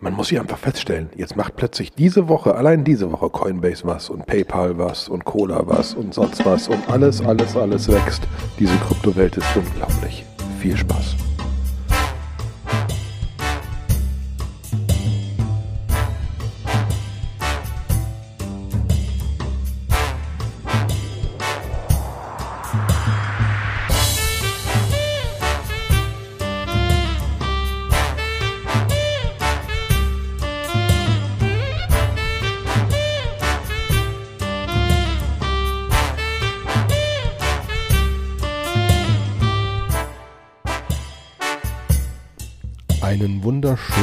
man muss hier einfach feststellen, jetzt macht plötzlich diese Woche, allein diese Woche Coinbase was und PayPal was und Cola was und sonst was und alles, alles, alles wächst. Diese Kryptowelt ist unglaublich. Viel Spaß.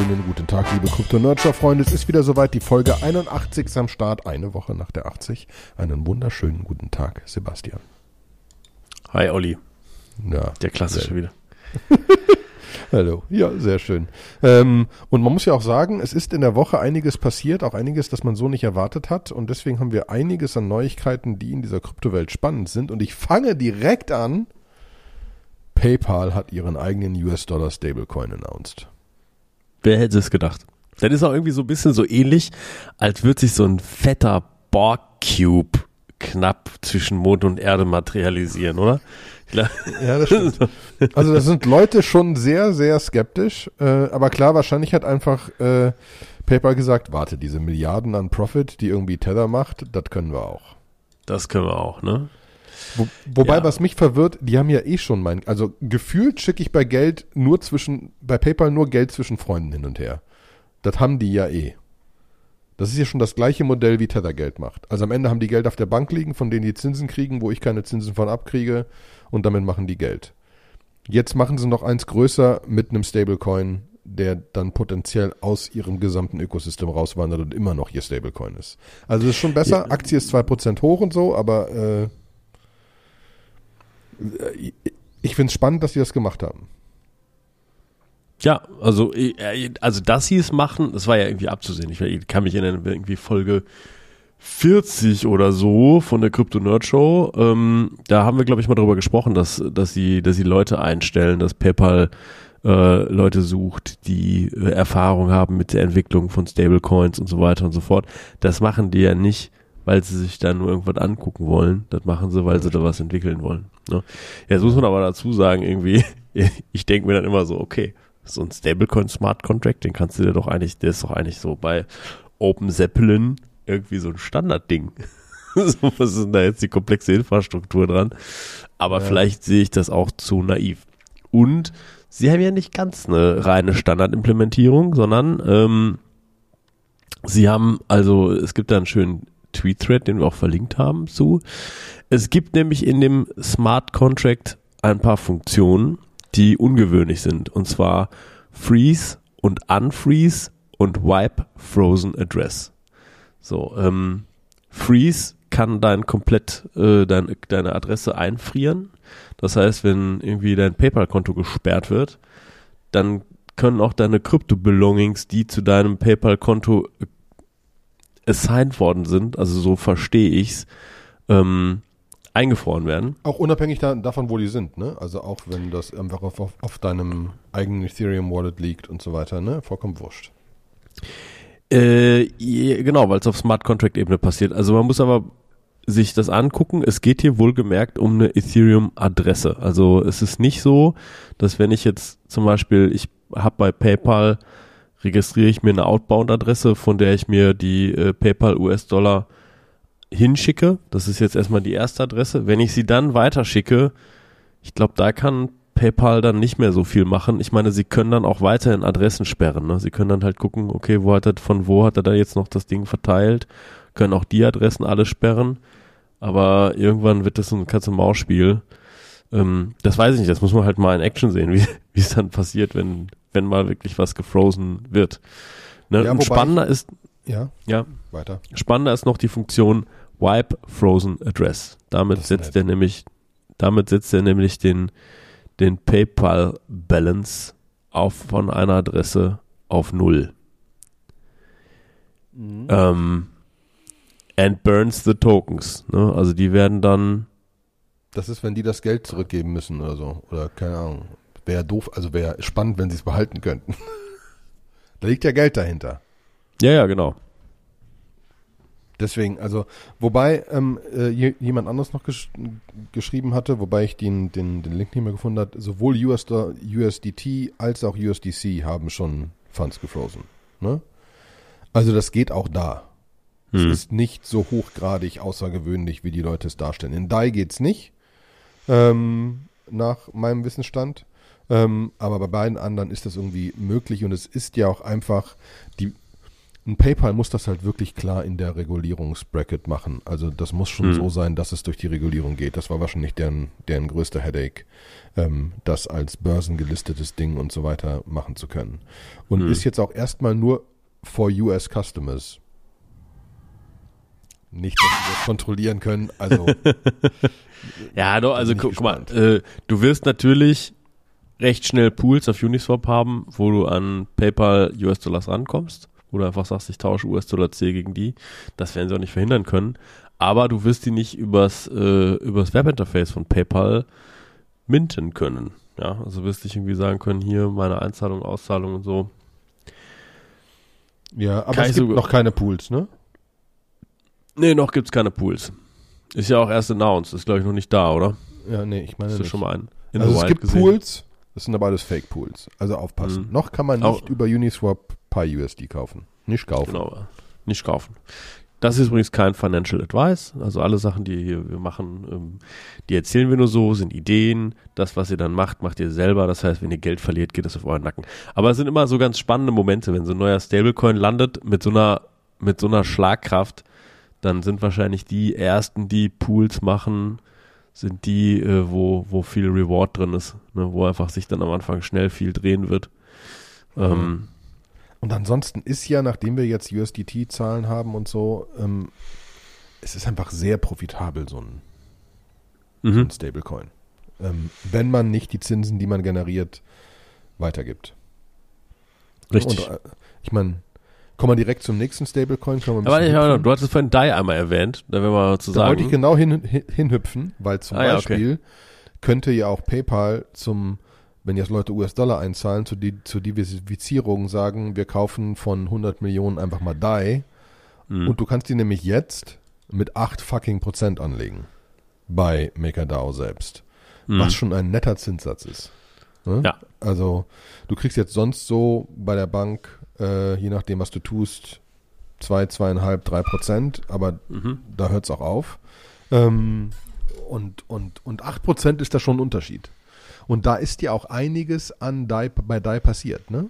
Wunderschönen guten Tag, liebe Krypto-Nerdshow-Freunde. Es ist wieder soweit, die Folge 81 am Start, eine Woche nach der 80. Einen wunderschönen guten Tag, Sebastian. Hi, Olli. Ja, Der klassische wieder. Hallo. Ja, sehr schön. Ähm, und man muss ja auch sagen, es ist in der Woche einiges passiert, auch einiges, das man so nicht erwartet hat. Und deswegen haben wir einiges an Neuigkeiten, die in dieser Kryptowelt spannend sind. Und ich fange direkt an. PayPal hat ihren eigenen US-Dollar Stablecoin announced. Wer hätte es gedacht? Das ist auch irgendwie so ein bisschen so ähnlich, als würde sich so ein fetter Borg-Cube knapp zwischen Mond und Erde materialisieren, oder? Ja, das stimmt. Also da sind Leute schon sehr, sehr skeptisch. Äh, aber klar, wahrscheinlich hat einfach äh, PayPal gesagt, warte, diese Milliarden an Profit, die irgendwie Tether macht, das können wir auch. Das können wir auch, ne? Wo, wobei, Ja. was mich verwirrt, die haben ja eh schon mein, also gefühlt schicke ich bei Geld nur zwischen, bei PayPal nur Geld zwischen Freunden hin und her. Das haben die ja eh. Das ist ja schon das gleiche Modell, wie Tether Geld macht. Also am Ende haben die Geld auf der Bank liegen, von denen die Zinsen kriegen, wo ich keine Zinsen von abkriege und damit machen die Geld. Jetzt machen sie noch eins größer mit einem Stablecoin, der dann potenziell aus ihrem gesamten Ökosystem rauswandert und immer noch ihr Stablecoin ist. Also es ist schon besser, Aktie ist 2% hoch und so, aber äh, ich- finde es spannend, dass sie das gemacht haben. Ja, also, äh, also dass sie es machen, das war ja irgendwie abzusehen. Ich, ich kann mich erinnern, irgendwie Folge 40 oder so von der Crypto Nerd Show. Ähm, da haben wir, glaube ich, mal darüber gesprochen, dass, dass sie, dass sie Leute einstellen, dass PayPal äh, Leute sucht, die äh, Erfahrung haben mit der Entwicklung von Stablecoins und so weiter und so fort. Das machen die ja nicht, weil sie sich da nur irgendwas angucken wollen. Das machen sie, weil sie da was entwickeln wollen. Ne? Jetzt muss man aber dazu sagen, irgendwie, ich denke mir dann immer so, okay, so ein Stablecoin Smart Contract, den kannst du dir doch eigentlich, der ist doch eigentlich so bei Open Zeppelin irgendwie so ein Standardding. so, was ist denn da jetzt die komplexe Infrastruktur dran? Aber Ja. vielleicht sehe ich das auch zu naiv. Und sie haben ja nicht ganz eine reine Standardimplementierung, sondern ähm, sie haben, also es gibt da einen schönen Tweet-Thread, den wir auch verlinkt haben zu. Es gibt nämlich in dem Smart Contract ein paar Funktionen, die ungewöhnlich sind. Und zwar Freeze und Unfreeze und Wipe Frozen Address. So, ähm, Freeze kann dein komplett äh, dein, deine Adresse einfrieren. Das heißt, wenn irgendwie dein PayPal-Konto gesperrt wird, dann können auch deine Krypto-Belongings, die zu deinem PayPal-Konto assigned worden sind, also so verstehe ich's, ähm, eingefroren werden. Auch unabhängig da, davon, wo die sind, ne? Also auch wenn das einfach auf, auf, auf deinem eigenen Ethereum-Wallet liegt und so weiter, ne? Vollkommen wurscht. Äh, genau, weil es auf Smart Contract Ebene passiert. Also man muss aber sich das angucken. Es geht hier wohlgemerkt um eine Ethereum Adresse. Also es ist nicht so, dass wenn ich jetzt zum Beispiel, ich habe bei PayPal registriere ich mir eine Outbound Adresse, von der ich mir die äh, PayPal US-Dollar hinschicke. Das ist jetzt erstmal die erste Adresse. Wenn ich sie dann weiterschicke, ich glaube, da kann PayPal dann nicht mehr so viel machen. Ich meine, sie können dann auch weiterhin Adressen sperren. Ne? Sie können dann halt gucken, okay, wo hat er, von wo hat er da jetzt noch das Ding verteilt? Können auch die Adressen alle sperren. Aber irgendwann wird das ein Katz-und-Maus-Spiel. Ähm, das weiß ich nicht. Das muss man halt mal in Action sehen, wie es dann passiert, wenn wenn mal wirklich was gefrozen wird. Ne? Ja, Und spannender ist, Ja, ja, weiter. Spannender ist noch die Funktion Wipe Frozen Address. Damit Das setzt er nämlich, damit setzt er nämlich den, den PayPal Balance auf von einer Adresse auf null. Ähm, and burns the tokens. Ne? Also die werden dann, Das ist, wenn die das Geld zurückgeben müssen oder so. Oder keine Ahnung. Wäre doof, also wäre spannend, wenn sie es behalten könnten. Da liegt ja Geld dahinter. Ja, ja, genau. Deswegen, also, wobei ähm, äh, jemand anderes noch gesch geschrieben hatte, wobei ich den, den, den Link nicht mehr gefunden habe, sowohl US USDT als auch USDC haben schon Funds gefrozen. Ne? Also das geht auch da. Es Hm. ist nicht so hochgradig außergewöhnlich, wie die Leute es darstellen. In DAI geht's nicht, ähm, nach meinem Wissensstand. Ähm, aber bei beiden anderen ist das irgendwie möglich und es ist ja auch einfach, die, ein PayPal muss das halt wirklich klar in der Regulierungsbracket machen. Also das muss schon Hm. so sein, dass es durch die Regulierung geht. Das war wahrscheinlich deren, deren größter Headache, ähm, das als börsengelistetes Ding und so weiter machen zu können. Und Hm. ist jetzt auch erstmal nur for US Customers. Nicht, dass wir das kontrollieren können. Also Ja, doch, also guck, guck mal, äh, du wirst natürlich recht schnell Pools auf Uniswap haben, wo du an PayPal US-Dollars rankommst, wo du einfach sagst, ich tausche US-Dollar C gegen die. Das werden sie auch nicht verhindern können. Aber du wirst die nicht übers, äh, übers Webinterface von PayPal minten können. Ja, also wirst nicht irgendwie sagen können, hier meine Einzahlung, Auszahlung und so. ja, aber Kann es gibt so- noch keine Pools, ne? Nee, noch gibt's keine Pools. Ist ja auch erst announced, ist glaube ich noch nicht da, oder? Ja, nee, ich meine Hast du nicht. schon mal einen in also es gibt gesehen? Pools, das sind aber alles Fake Pools. Also aufpassen. Mhm. Noch kann man Auch- nicht über Uniswap Pi USD kaufen. Nicht kaufen. Genau, nicht kaufen. Das ist übrigens kein Financial Advice. Also alle Sachen, die hier wir machen, ähm, die erzählen wir nur so, sind Ideen. Das, was ihr dann macht, macht ihr selber. Das heißt, wenn ihr Geld verliert, geht es auf euren Nacken. Aber es sind immer so ganz spannende Momente, wenn so ein neuer Stablecoin landet mit so einer, mit so einer Schlagkraft, dann sind wahrscheinlich die ersten, die Pools machen, sind die, äh, wo, wo viel Reward drin ist, ne? wo einfach sich dann am Anfang schnell viel drehen wird. Ähm, Und ansonsten ist ja, nachdem wir jetzt USDT-Zahlen haben und so, ähm, es ist einfach sehr profitabel, so ein, so mhm. ein Stablecoin. Ähm, wenn man nicht die Zinsen, die man generiert, weitergibt. Richtig. Und, äh, ich meine, kommen wir direkt zum nächsten Stablecoin. Aber ich, hüpfen? du hattest vorhin DAI einmal erwähnt, da werden wir zu Da wollte ich sagen. genau hin, hin, hinhüpfen, weil zum Ah, ja, Beispiel könnte ja auch PayPal zum, wenn jetzt Leute US-Dollar einzahlen, zu die, zur Diversifizierung sagen, wir kaufen von 100 Millionen einfach mal DAI Mhm. und du kannst die nämlich jetzt mit 8 fucking Prozent anlegen bei MakerDAO selbst, Mhm. was schon ein netter Zinssatz ist. Ne? Ja. Also du kriegst jetzt sonst so bei der Bank, äh, je nachdem was du tust, zwei, zweieinhalb, drei Prozent, aber Mhm. da hört es auch auf. Ähm, und, und, und 8% ist da schon ein Unterschied. Und da ist ja auch einiges an DAI, bei DAI passiert, ne?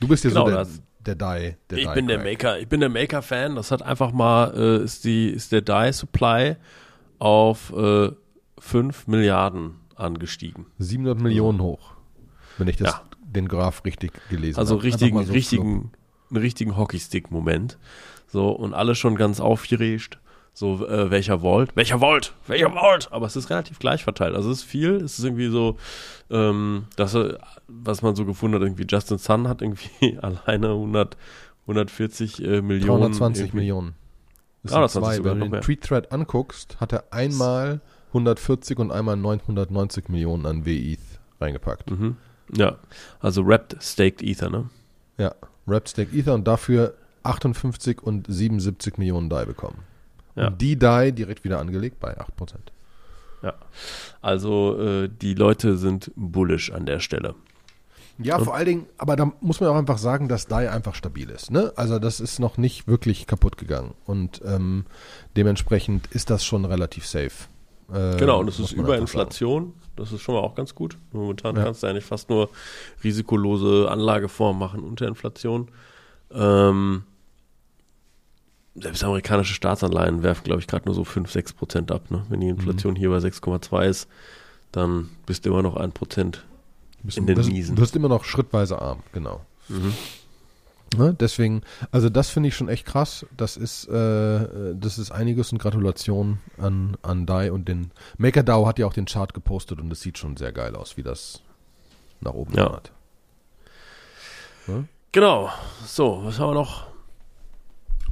Du bist ja Genau, so der, das- der DAI. Der ich DAI bin der. Maker, ich bin der Maker-Fan. Das hat einfach mal, äh, ist die, ist der DAI Supply auf äh, 5 Milliarden angestiegen. 700 Millionen hoch, wenn ich das, Ja. Den Graph richtig gelesen Also habe. richtigen, Einfach mal so richtigen, einen richtigen Hockeystick-Moment. So, und alle schon ganz aufgeregt. So, äh, welcher Vault? Welcher Vault? Welcher Vault? Aber es ist relativ gleich verteilt. Also es ist viel. Es ist irgendwie so, ähm, das, äh, was man so gefunden hat, irgendwie Justin Sun hat irgendwie alleine 100, 140 äh, Millionen. 320 irgendwie- Millionen. Das Ah, das sind zwei. Wenn du den. Tweet-Thread anguckst, hat er einmal 140 und einmal 990 Millionen an WETH reingepackt. Mhm. Ja, also Wrapped Staked Ether, ne? Ja, Wrapped Stake Ether und dafür 58 und 77 Millionen DAI bekommen. Ja. Und die DAI direkt wieder angelegt bei 8%. Also äh, die Leute sind bullish an der Stelle. Ja, vor allen Dingen, aber da muss man auch einfach sagen, dass DAI einfach stabil ist. Ne? Also das ist noch nicht wirklich kaputt gegangen. Und ähm, dementsprechend ist das schon relativ safe. Äh, Genau, und es ist man über einfach sagen. Inflation. Das ist schon mal auch ganz gut. Momentan Ja. kannst du eigentlich fast nur risikolose Anlageformen machen unter Inflation. Ähm, selbst amerikanische Staatsanleihen werfen, glaube ich, gerade nur so 5, 6 Prozent ab. Ne? Wenn die Inflation Mhm. hier bei 6,2 ist, dann bist du immer noch 1 Prozent. Bist- in den wirst, Miesen. wirst immer noch schrittweise arm, genau. Ne? Deswegen, also das finde ich schon echt krass. Das ist, äh, das ist einiges und Gratulation an, an DAI und den MakerDAO hat ja auch den Chart gepostet und es sieht schon sehr geil aus, wie das nach oben Ja. hat. Genau. So, was haben wir noch?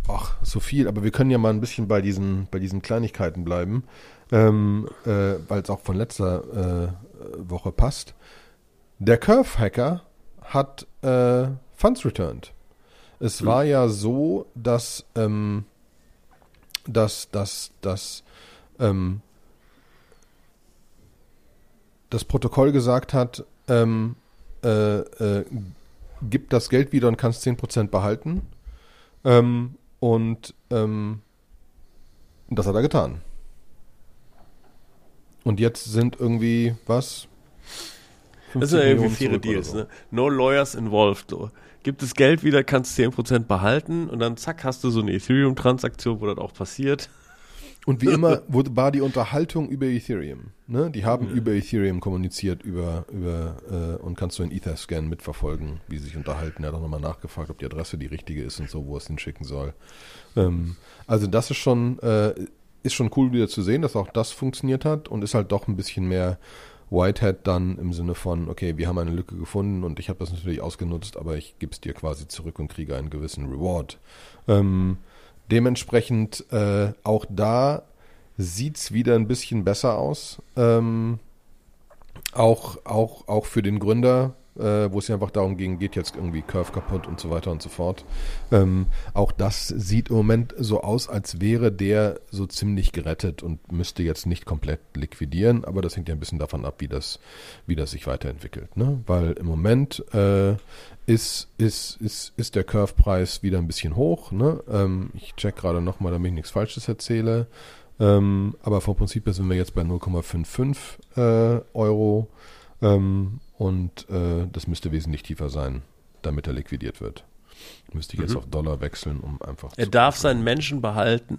Ach, so viel, aber wir können ja mal ein bisschen bei diesen, bei diesen Kleinigkeiten bleiben, ähm, äh, weil es auch von letzter äh, Woche passt. Der Curve-Hacker hat äh, Funds returned. Es war ja so, dass, ähm, dass, dass, dass ähm, das Protokoll gesagt hat, ähm, äh, äh, gib das Geld wieder und kannst 10% behalten. Ähm, und ähm, das hat er getan. Und jetzt sind irgendwie, was? Das sind ja irgendwie faire Deals, so. ne? No lawyers involved. So. Gibt es Geld wieder, kannst 10% behalten und dann zack, hast du so eine Ethereum-Transaktion, wo das auch passiert. Und wie immer war die Unterhaltung über Ethereum. Ne? Die haben ja. über Ethereum kommuniziert über, über äh, und kannst du in Etherscan mitverfolgen, wie sie sich unterhalten. Er hat auch nochmal nachgefragt, ob die Adresse die richtige ist und so, wo es hinschicken soll. Ähm, also das ist schon, äh, ist schon cool wieder zu sehen, dass auch das funktioniert hat und ist halt doch ein bisschen mehr Whitehead dann im Sinne von, okay, wir haben eine Lücke gefunden und ich habe das natürlich ausgenutzt, aber ich gebe es dir quasi zurück und kriege einen gewissen Reward. Ähm, Dementsprechend äh, auch da sieht es wieder ein bisschen besser aus. Ähm, auch, auch, auch für den Gründer äh, wo es ja einfach darum ging, geht jetzt irgendwie Curve kaputt und so weiter und so fort. Ähm, auch das sieht im Moment so aus, als wäre der so ziemlich gerettet und müsste jetzt nicht komplett liquidieren, aber das hängt ja ein bisschen davon ab, wie das, wie das sich weiterentwickelt. Ne? Weil im Moment äh, ist, ist, ist, ist der Curve-Preis wieder ein bisschen hoch. Ne? Ähm, ich check gerade nochmal, damit ich nichts Falsches erzähle. Ähm, aber vom Prinzip her sind wir jetzt bei 0,55 äh, Euro. Ähm, und äh, das müsste wesentlich tiefer sein, damit er liquidiert wird. Müsste ich mhm. jetzt auf Dollar wechseln, um einfach Er darf seinen Menschen behalten.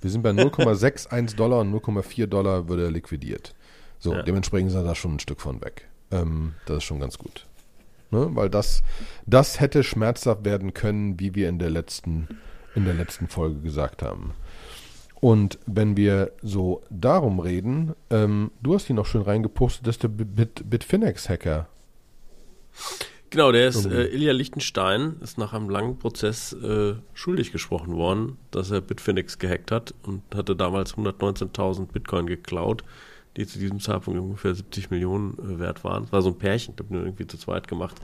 Wir sind bei 0,61 Dollar und 0,4 Dollar würde er liquidiert. So, ja. dementsprechend ist er da schon ein Stück von weg. Ähm, das ist schon ganz gut. Ne? Weil das, das hätte schmerzhaft werden können, wie wir in der letzten, in der letzten Folge gesagt haben. Und wenn wir so darum reden, ähm, du hast ihn noch schön reingepostet, dass der Bit Bitfinex-Hacker. Genau, der ist, äh, Ilja Lichtenstein ist nach einem langen Prozess äh, schuldig gesprochen worden, dass er Bitfinex gehackt hat und hatte damals 119.000 Bitcoin geklaut, die zu diesem Zeitpunkt ungefähr 70 Millionen äh, wert waren. Das war so ein Pärchen, ich habe nur irgendwie zu zweit gemacht.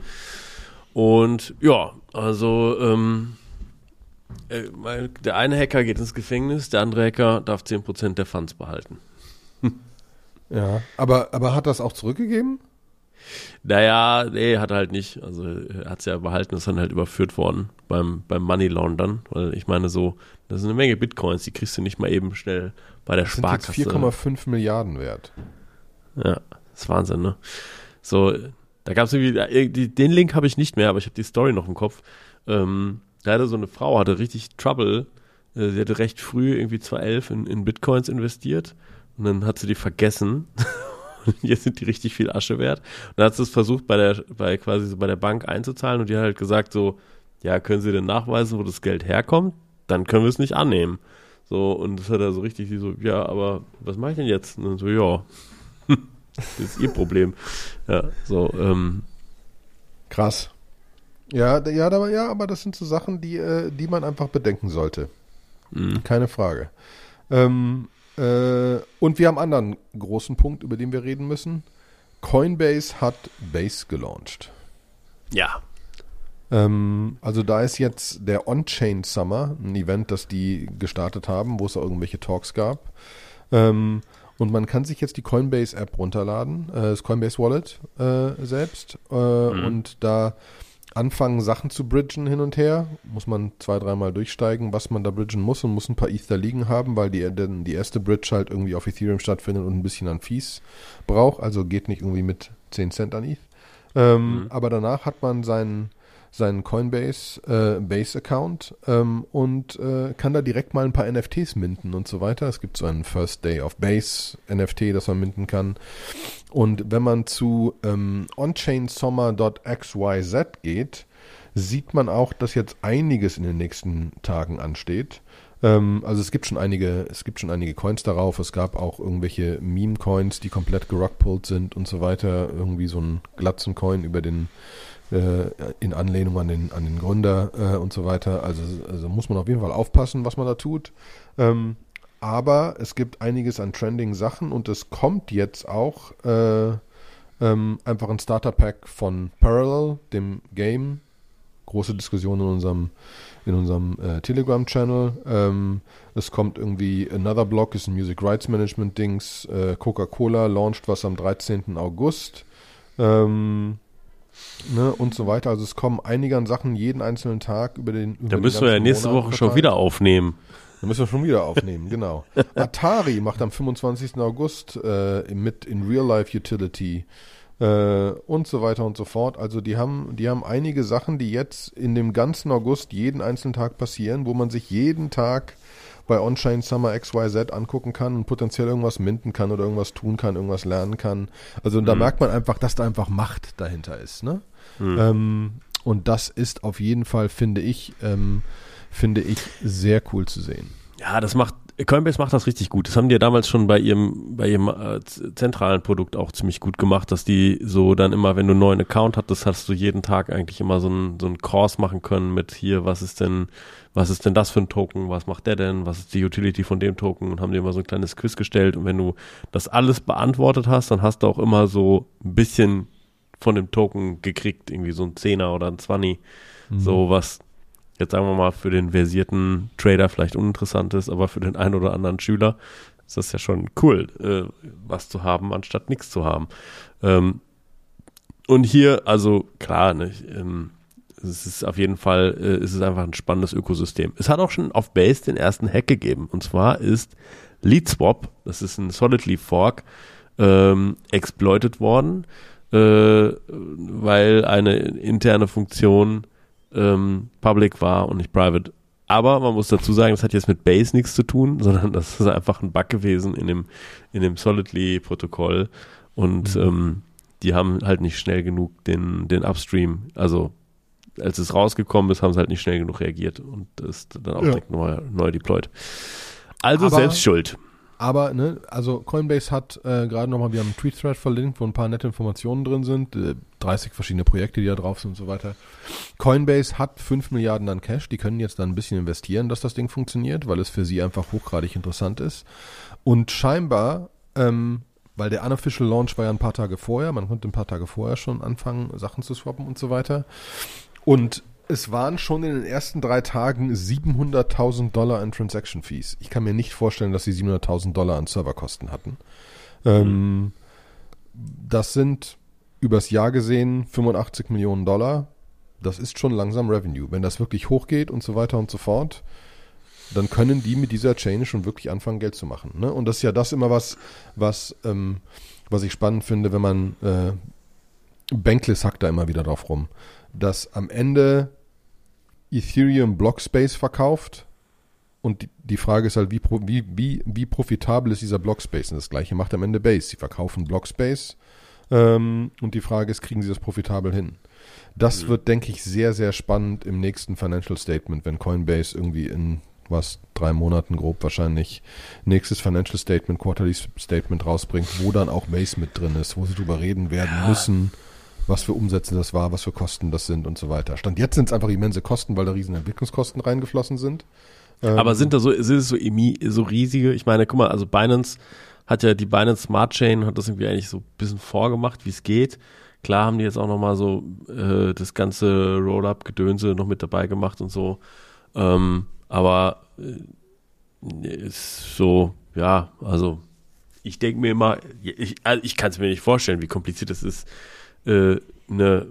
Und ja, also ähm, äh, der eine Hacker geht ins Gefängnis, der andere Hacker darf 10% der Funds behalten. ja, aber, aber hat das auch zurückgegeben? Naja, nee, hat er halt nicht. Also er hat es ja behalten, ist dann halt überführt worden beim, beim Money Laundern. Weil ich meine so, das ist eine Menge Bitcoins, die kriegst du nicht mal eben schnell bei der das Sparkasse. Sind 4,5 Milliarden wert. Ja, das ist Wahnsinn, ne? So, da gab es irgendwie, den Link habe ich nicht mehr, aber ich habe die Story noch im Kopf. Ähm, leider so eine Frau hatte richtig Trouble. Äh, sie hatte recht früh, irgendwie 2011, in, in Bitcoins investiert und dann hat sie die vergessen. Jetzt sind die richtig viel Asche wert. Und dann hat sie es versucht, bei der, bei quasi so bei der Bank einzuzahlen und die hat halt gesagt so, ja, können Sie denn nachweisen, wo das Geld herkommt? Dann können wir es nicht annehmen. So, und das hat er so richtig, so, ja, aber was mache ich denn jetzt? Und dann so, ja, das ist ihr Problem. Ja, so, ähm. Krass. Ja, ja, aber, ja, aber das sind so Sachen, die, äh, die man einfach bedenken sollte. Mhm. Keine Frage. Ähm, äh, und wir haben einen anderen großen Punkt, über den wir reden müssen. Coinbase hat Base gelauncht. Ja. Ähm, also da ist jetzt der On-Chain Summer, ein Event, das die gestartet haben, wo es auch irgendwelche Talks gab. Ähm, und man kann sich jetzt die Coinbase App runterladen, äh, das Coinbase Wallet äh, selbst. Äh, mhm. Und da anfangen, Sachen zu bridgen hin und her. Muss man zwei, dreimal durchsteigen, was man da bridgen muss und muss ein paar Ether liegen haben, weil die, denn die erste Bridge halt irgendwie auf Ethereum stattfindet und ein bisschen an Fees braucht. Also geht nicht irgendwie mit 10 Cent an ETH. Ähm, mhm. Aber danach hat man seinen seinen Coinbase äh, Base Account ähm, und äh, kann da direkt mal ein paar NFTs minten und so weiter. Es gibt so einen First Day of Base NFT, das man minten kann. Und wenn man zu ähm, onchainsommer.xyz geht, sieht man auch, dass jetzt einiges in den nächsten Tagen ansteht. Ähm, also es gibt schon einige, es gibt schon einige Coins darauf. Es gab auch irgendwelche Meme-Coins, die komplett gerockpullt sind und so weiter. Irgendwie so ein Glatzen-Coin über den in Anlehnung an den, an den Gründer äh, und so weiter. Also, also muss man auf jeden Fall aufpassen, was man da tut. Ähm, aber es gibt einiges an trending Sachen und es kommt jetzt auch äh, ähm, einfach ein Starter Pack von Parallel, dem Game große Diskussion in unserem in unserem äh, Telegram-Channel. Ähm, es kommt irgendwie Another Block, ist ein Music Rights Management Dings. Äh, Coca-Cola launcht was am 13. August. Ähm, ne, und so weiter. Also es kommen einige an Sachen jeden einzelnen Tag über den. Über da müssen wir ja nächste Monat Woche schon verteilt. wieder aufnehmen. Da müssen wir schon wieder aufnehmen, genau. Atari macht am 25. August äh, mit in Real Life Utility äh, und so weiter und so fort. Also die haben, die haben einige Sachen, die jetzt in dem ganzen August jeden einzelnen Tag passieren, wo man sich jeden Tag bei Onchain Summer XYZ angucken kann und potenziell irgendwas minden kann oder irgendwas tun kann, irgendwas lernen kann. Also da merkt man einfach, dass da einfach Macht dahinter ist. Ne? Ähm, und das ist auf jeden Fall, finde ich, ähm, finde ich sehr cool zu sehen. Ja, das macht Coinbase macht das richtig gut. Das haben die ja damals schon bei ihrem bei ihrem äh, zentralen Produkt auch ziemlich gut gemacht, dass die so dann immer, wenn du einen neuen Account hattest, hast du jeden Tag eigentlich immer so einen so einen Course machen können mit hier, was ist denn was ist denn das für ein Token, was macht der denn, was ist die Utility von dem Token? Und haben dir immer so ein kleines Quiz gestellt. Und wenn du das alles beantwortet hast, dann hast du auch immer so ein bisschen von dem Token gekriegt, irgendwie so ein Zehner oder ein Zwanni, so was jetzt sagen wir mal für den versierten Trader vielleicht uninteressant ist, aber für den einen oder anderen Schüler ist das ja schon cool, äh, was zu haben, anstatt nichts zu haben. Ähm, und hier, also klar, ne, ähm, es ist auf jeden Fall, äh, es ist einfach ein spannendes Ökosystem. Es hat auch schon auf Base den ersten Hack gegeben. Und zwar ist LeadSwap, das ist ein Solidly Fork, ähm, exploited worden, äh, weil eine interne Funktion ähm, public war und nicht private. Aber man muss dazu sagen, das hat jetzt mit Base nichts zu tun, sondern das ist einfach ein Bug gewesen in dem, in dem Solidly-Protokoll. Und ähm, die haben halt nicht schnell genug den, den Upstream, also als es rausgekommen ist, haben sie halt nicht schnell genug reagiert und ist dann auch Ja. direkt neu, neu deployed. Also Aber- selbst schuld. Aber, ne, also Coinbase hat äh, gerade nochmal, wir haben einen Tweet-Thread verlinkt, wo ein paar nette Informationen drin sind, äh, 30 verschiedene Projekte, die da drauf sind und so weiter. Coinbase hat 5 Milliarden an Cash, die können jetzt dann ein bisschen investieren, dass das Ding funktioniert, weil es für sie einfach hochgradig interessant ist. Und scheinbar, ähm, weil der unofficial Launch war ja ein paar Tage vorher, man konnte ein paar Tage vorher schon anfangen, Sachen zu swappen und so weiter. Und es waren schon in den ersten drei Tagen 700.000 Dollar an Transaction Fees. Ich kann mir nicht vorstellen, dass sie 700.000 Dollar an Serverkosten hatten. Ähm, das sind übers Jahr gesehen 85 Millionen Dollar. Das ist schon langsam Revenue. Wenn das wirklich hochgeht und so weiter und so fort, dann können die mit dieser Chain schon wirklich anfangen, Geld zu machen. Ne? Und das ist ja das immer was, was, ähm, was ich spannend finde, wenn man äh, Bankless hackt da immer wieder drauf rum, dass am Ende Ethereum Blockspace verkauft und die, die Frage ist halt, wie, wie, wie, wie profitabel ist dieser Blockspace? Und das gleiche macht am Ende Base. Sie verkaufen Blockspace ähm, und die Frage ist, kriegen sie das profitabel hin? Das wird, denke ich, sehr, sehr spannend im nächsten Financial Statement, wenn Coinbase irgendwie in was, drei Monaten grob wahrscheinlich nächstes Financial Statement, Quarterly Statement rausbringt, wo dann auch Base mit drin ist, wo sie drüber reden werden Ja. müssen, was für Umsätze das war, was für Kosten das sind und so weiter. Stand jetzt sind es einfach immense Kosten, weil da riesen Entwicklungskosten reingeflossen sind. Ähm, Aber sind da so, sind es so, so riesige? Ich meine, guck mal, also Binance hat ja die Binance Smart Chain, hat das irgendwie eigentlich so ein bisschen vorgemacht, wie es geht. Klar haben die jetzt auch nochmal so äh, das ganze Roll-Up-Gedönse noch mit dabei gemacht und so. Ähm, aber äh, ist so, ja, also ich denke mir immer, ich, also ich kann es mir nicht vorstellen, wie kompliziert es ist, äh, eine,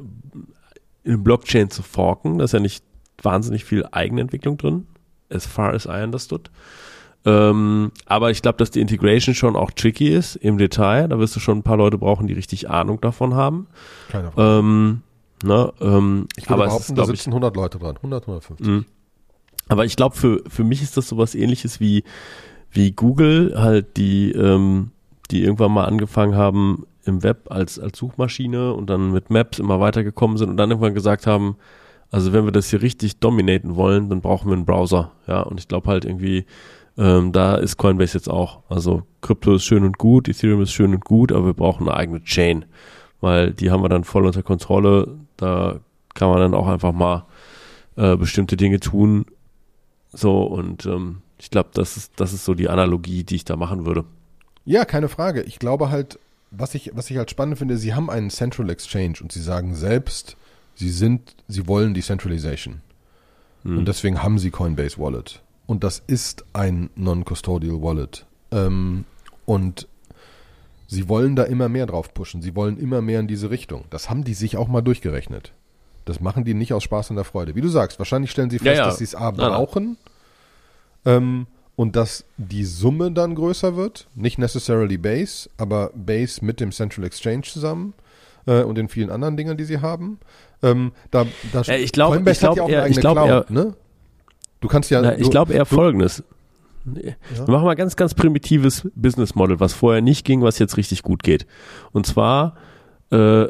eine Blockchain zu forken. Da ist ja nicht wahnsinnig viel Eigenentwicklung drin, as far as I understood. Ähm, aber ich glaube, dass die Integration schon auch tricky ist im Detail. Da wirst du schon ein paar Leute brauchen, die richtig Ahnung davon haben. Keine Frage. Ähm, ne, ähm, ich würde aber es behaupten, ist, da sitzen 100 Leute dran. 100, 150. Mhm. Aber ich glaube, für, für mich ist das sowas ähnliches wie, wie Google, halt die, ähm, die irgendwann mal angefangen haben im Web als, als Suchmaschine und dann mit Maps immer weitergekommen sind und dann irgendwann gesagt haben, also wenn wir das hier richtig dominaten wollen, dann brauchen wir einen Browser. Ja, und ich glaube halt irgendwie, ähm, da ist Coinbase jetzt auch. Also Krypto ist schön und gut, Ethereum ist schön und gut, aber wir brauchen eine eigene Chain, weil die haben wir dann voll unter Kontrolle. Da kann man dann auch einfach mal äh, bestimmte Dinge tun. So, und ähm, ich glaube, das ist, das ist so die Analogie, die ich da machen würde. Ja, keine Frage. Ich glaube halt, was ich, was ich halt spannend finde, sie haben einen Central Exchange und sie sagen selbst, Sie sind, sie wollen Decentralization. Hm. Und deswegen haben sie Coinbase Wallet. Und das ist ein Non-Custodial Wallet. Ähm, und sie wollen da immer mehr drauf pushen. Sie wollen immer mehr in diese Richtung. Das haben die sich auch mal durchgerechnet. Das machen die nicht aus Spaß und der Freude. Wie du sagst, wahrscheinlich stellen sie fest, Ja, ja. dass sie es A brauchen ähm, und dass die Summe dann größer wird. Nicht necessarily Base, aber Base mit dem Central Exchange zusammen äh, und den vielen anderen Dingen, die sie haben. Ähm, da, da Ja, ich glaub- Coinbase ich glaub hat ja ich eigene glaub Cloud, ne? Du kannst ja. Na, ich glaube eher du- folgendes. Wir machen mal ganz, ganz primitives Business Model, was vorher nicht ging, was jetzt richtig gut geht. Und zwar, äh,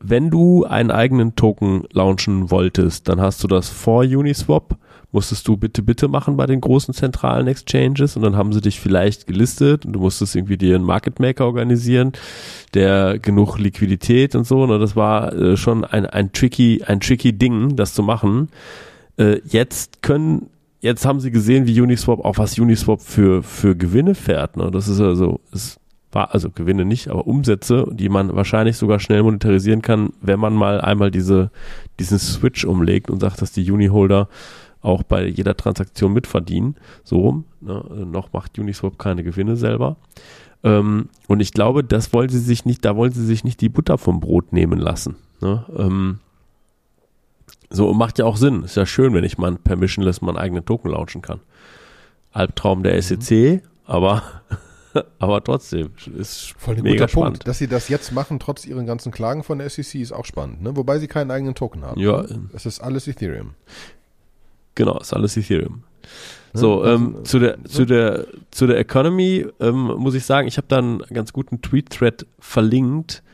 wenn du einen eigenen Token launchen wolltest, dann hast du das vor Uniswap, musstest du bitte, bitte machen bei den großen zentralen Exchanges und dann haben sie dich vielleicht gelistet und du musstest irgendwie dir einen Market Maker organisieren, der genug Liquidität und so. Und das war äh, schon ein, ein tricky, ein tricky Ding, das zu machen. Äh, jetzt können, jetzt haben sie gesehen, wie Uniswap, auch was Uniswap für, für Gewinne fährt. Ne? Das ist also, es war, also Gewinne nicht, aber Umsätze, die man wahrscheinlich sogar schnell monetarisieren kann, wenn man mal einmal diese, diesen Switch umlegt und sagt, dass die Uniholder auch bei jeder Transaktion mitverdienen. So rum. Ne? Äh, Noch macht Uniswap keine Gewinne selber. Ähm, und ich glaube, das wollen sie sich nicht, da wollen sie sich nicht die Butter vom Brot nehmen lassen. Ne? Ähm, so macht ja auch Sinn. Ist ja schön, wenn ich mal permissionless meinen eigenen Token launchen kann. Albtraum der SEC, aber, aber trotzdem ist Voll ein mega guter spannend. Punkt. Dass sie das jetzt machen, trotz ihren ganzen Klagen von der SEC, ist auch spannend. Ne? Wobei sie keinen eigenen Token haben. Ja. ne? Es ist alles Ethereum. Genau, ist alles Ethereum. So, ähm, zu der zu der zu der Economy ähm, muss ich sagen, ich habe da einen ganz guten Tweet-Thread verlinkt,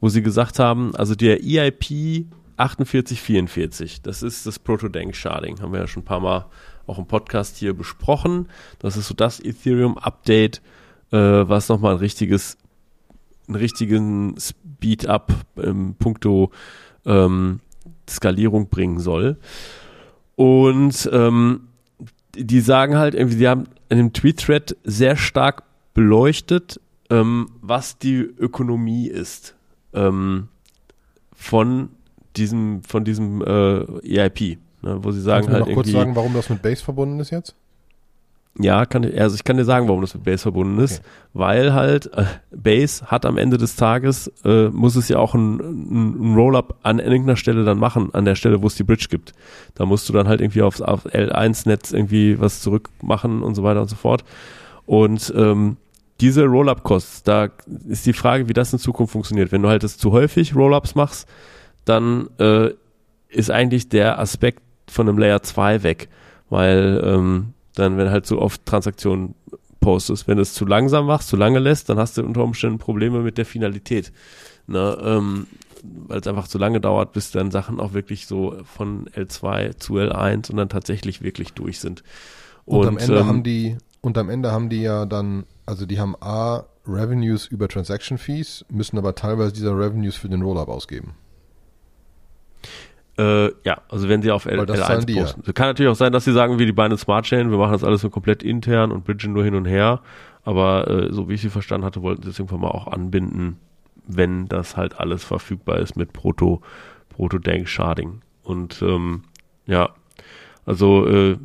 wo sie gesagt haben, also der EIP 4844, das ist das Proto-Dank-Sharding, haben wir ja schon ein paar Mal auch im Podcast hier besprochen. Das ist so das Ethereum-Update, äh, was nochmal ein richtiges, einen richtigen Speed-up im puncto ähm, Skalierung bringen soll. Und ähm, die sagen halt irgendwie, die haben in dem Tweet-Thread sehr stark beleuchtet, ähm, was die Ökonomie ist ähm, von diesem, von diesem äh, EIP. Ne, wo sie sagen Kannst du mir halt noch kurz irgendwie, sagen, warum das mit Base verbunden ist jetzt? Ja, kann, also ich kann dir sagen, warum das mit Base verbunden ist, Okay. weil halt äh, Base hat am Ende des Tages, äh, muss es ja auch ein, ein, ein Roll-Up an irgendeiner Stelle dann machen, an der Stelle, wo es die Bridge gibt. Da musst du dann halt irgendwie aufs auf L1-Netz irgendwie was zurückmachen und so weiter und so fort. Und ähm, diese Roll-Up-Costs, da ist die Frage, wie das in Zukunft funktioniert. Wenn du halt das zu häufig Roll-Ups machst, dann äh, ist eigentlich der Aspekt von einem Layer 2 weg, weil ähm, dann, wenn halt so oft Transaktionen postest, wenn du es zu langsam machst, zu lange lässt, dann hast du unter Umständen Probleme mit der Finalität. Ne, ähm, weil es einfach zu lange dauert, bis dann Sachen auch wirklich so von L2 zu L1 und dann tatsächlich wirklich durch sind. Und, am Ende ähm, haben die, und am Ende haben die ja dann, also die haben A, Revenues über Transaction Fees, müssen aber teilweise dieser Revenues für den Rollup ausgeben. Äh, ja, also wenn sie auf L Weil das zahlen L1 die ja. posten. Kann natürlich auch sein, dass sie sagen, wie die Binance Smart Chain, wir machen das alles so komplett intern und bridgen nur hin und her. Aber äh, so wie ich sie verstanden hatte, wollten sie es irgendwann mal auch anbinden, wenn das halt alles verfügbar ist mit Proto, Proto Dank Sharding. Und ähm, ja, also äh,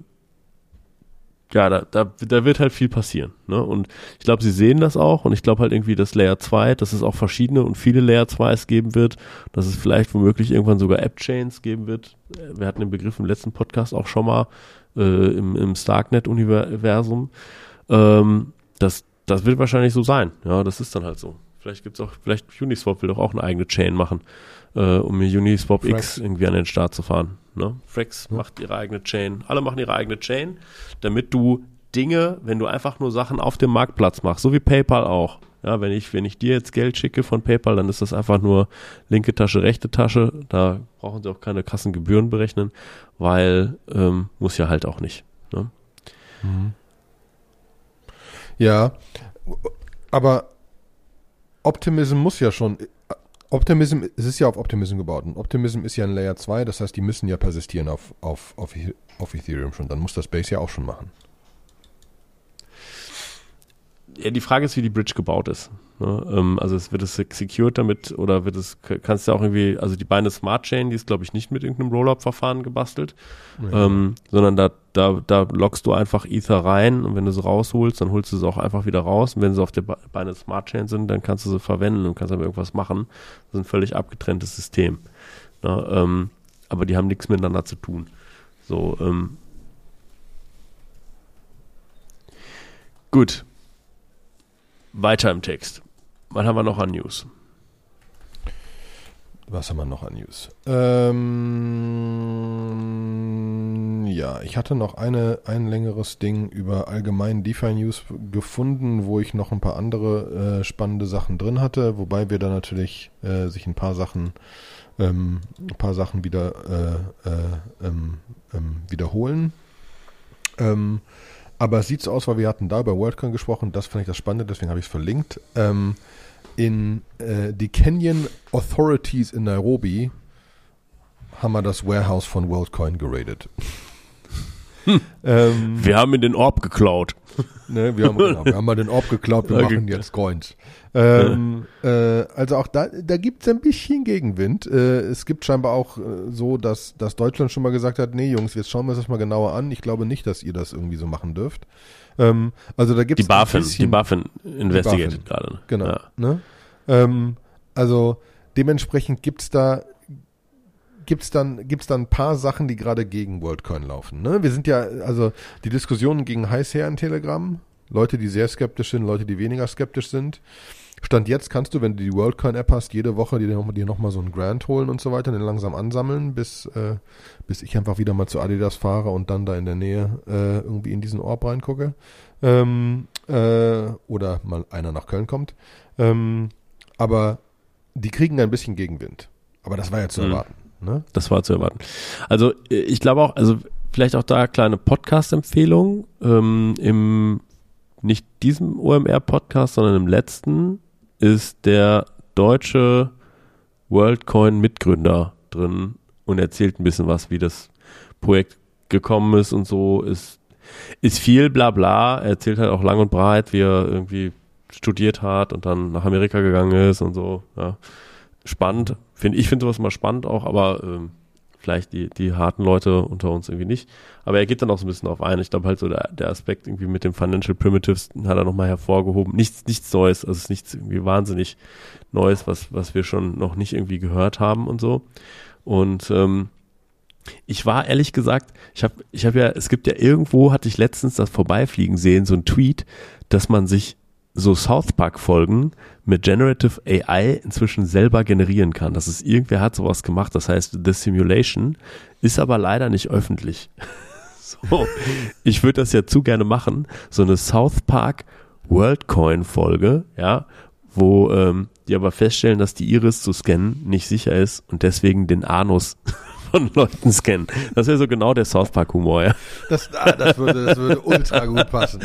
ja, da, da, da wird halt viel passieren. Ne? Und ich glaube, sie sehen das auch und ich glaube halt irgendwie, dass Layer 2, dass es auch verschiedene und viele Layer 2s geben wird, dass es vielleicht womöglich irgendwann sogar App-Chains geben wird. Äh, Wir hatten den Begriff im letzten Podcast auch schon mal äh, im, im Starknet-Universum. Ähm, das, das wird wahrscheinlich so sein. Ja, das ist dann halt so. Vielleicht gibt's auch, vielleicht Uniswap will doch auch eine eigene Chain machen, äh, um mir Uniswap Frax. X irgendwie an den Start zu fahren. Ne? Frax Ja. macht ihre eigene Chain. Alle machen ihre eigene Chain, damit du Dinge, wenn du einfach nur Sachen auf dem Marktplatz machst, so wie PayPal auch. Ja, wenn ich, wenn ich dir jetzt Geld schicke von PayPal, dann ist das einfach nur linke Tasche, rechte Tasche. Da brauchen sie auch keine krassen Gebühren berechnen, weil ähm, muss ja halt auch nicht. Ne? Ja, aber Optimism muss ja schon, Optimism, es ist ja auf Optimism gebaut und Optimism ist ja ein Layer 2, das heißt, die müssen ja persistieren auf, auf, auf, auf Ethereum schon, dann muss das Base ja auch schon machen. ja, die Frage ist, wie die Bridge gebaut ist. Ne? Ähm, also es wird es secured damit oder wird es, kannst du auch irgendwie, also die Beine Smart Chain, die ist glaube ich nicht mit irgendeinem Rollup-Verfahren gebastelt, ja. ähm, sondern da, da, da lockst du einfach Ether rein und wenn du sie rausholst, dann holst du sie auch einfach wieder raus und wenn sie auf der Beine Smart Chain sind, dann kannst du sie verwenden und kannst damit irgendwas machen. Das ist ein völlig abgetrenntes System. Ne? Ähm, aber die haben nichts miteinander zu tun. So, ähm, Gut. Weiter im Text. Was haben wir noch an News? Was haben wir noch an News? Ähm, ja, ich hatte noch eine, ein längeres Ding über allgemein DeFi-News gefunden, wo ich noch ein paar andere äh, spannende Sachen drin hatte, wobei wir da natürlich äh, sich ein paar Sachen, ähm, ein paar Sachen wieder äh, äh ähm, ähm, wiederholen. Ähm, aber es sieht so aus, weil wir hatten da über WorldCon gesprochen, das fand ich das Spannende, deswegen habe ich es verlinkt. Ähm, in äh, die Kenyan Authorities in Nairobi haben wir das Warehouse von WorldCoin geradet. Hm. Ähm, wir haben in den Orb geklaut. Ne, wir, haben, genau, wir haben mal den Orb geklaut, wir machen jetzt Coins. Ähm, äh, also auch da, da gibt es ein bisschen Gegenwind. Äh, es gibt scheinbar auch äh, so, dass, dass Deutschland schon mal gesagt hat, nee Jungs, jetzt schauen wir uns das mal genauer an. Ich glaube nicht, dass ihr das irgendwie so machen dürft. Ähm, also da gibt es die BaFin, die BaFin investigated gerade. Ne? Genau. Ja. Ne? Ähm, also dementsprechend gibt es da gibt's dann, gibt's dann ein paar Sachen, die gerade gegen WorldCoin laufen. Ne? Wir sind ja, also die Diskussionen gegen heiß her in Telegram. Leute, die sehr skeptisch sind, Leute, die weniger skeptisch sind. Stand jetzt kannst du, wenn du die WorldCoin-App hast, jede Woche dir nochmal noch mal so einen Grant holen und so weiter, den langsam ansammeln, bis, äh, bis ich einfach wieder mal zu Adidas fahre und dann da in der Nähe äh, irgendwie in diesen Orb reingucke. Ähm, äh, oder mal einer nach Köln kommt. Ähm, aber die kriegen ein bisschen Gegenwind. Aber das war ja zu mhm. erwarten. Ne? Das war zu erwarten. Also ich glaube auch, also vielleicht auch da kleine Podcast-Empfehlung. Ähm, Im nicht diesem OMR-Podcast, sondern im letzten ist der deutsche WorldCoin-Mitgründer drin und erzählt ein bisschen was, wie das Projekt gekommen ist und so. Ist, ist viel bla bla. Er erzählt halt auch lang und breit, wie er irgendwie studiert hat und dann nach Amerika gegangen ist und so. Ja spannend. Find, ich finde sowas mal spannend auch, aber ähm, vielleicht die, die harten Leute unter uns irgendwie nicht. Aber er geht dann auch so ein bisschen auf ein. Ich glaube halt so der, der Aspekt irgendwie mit dem Financial Primitives hat er nochmal hervorgehoben. Nichts, nichts Neues, also es ist nichts irgendwie wahnsinnig Neues, was, was wir schon noch nicht irgendwie gehört haben und so. Und ähm, ich war ehrlich gesagt, ich habe ich hab ja, es gibt ja irgendwo, hatte ich letztens das vorbeifliegen sehen, so ein Tweet, dass man sich so South Park Folgen mit Generative AI inzwischen selber generieren kann. Das ist irgendwer hat sowas gemacht. Das heißt, The Simulation ist aber leider nicht öffentlich. so, ich würde das ja zu gerne machen. So eine South Park WorldCoin Folge, ja, wo ähm, die aber feststellen, dass die Iris zu scannen nicht sicher ist und deswegen den Anus von Leuten scannen. Das wäre so genau der South Park Humor, ja. Das, ah, das, würde, das würde ultra gut passen.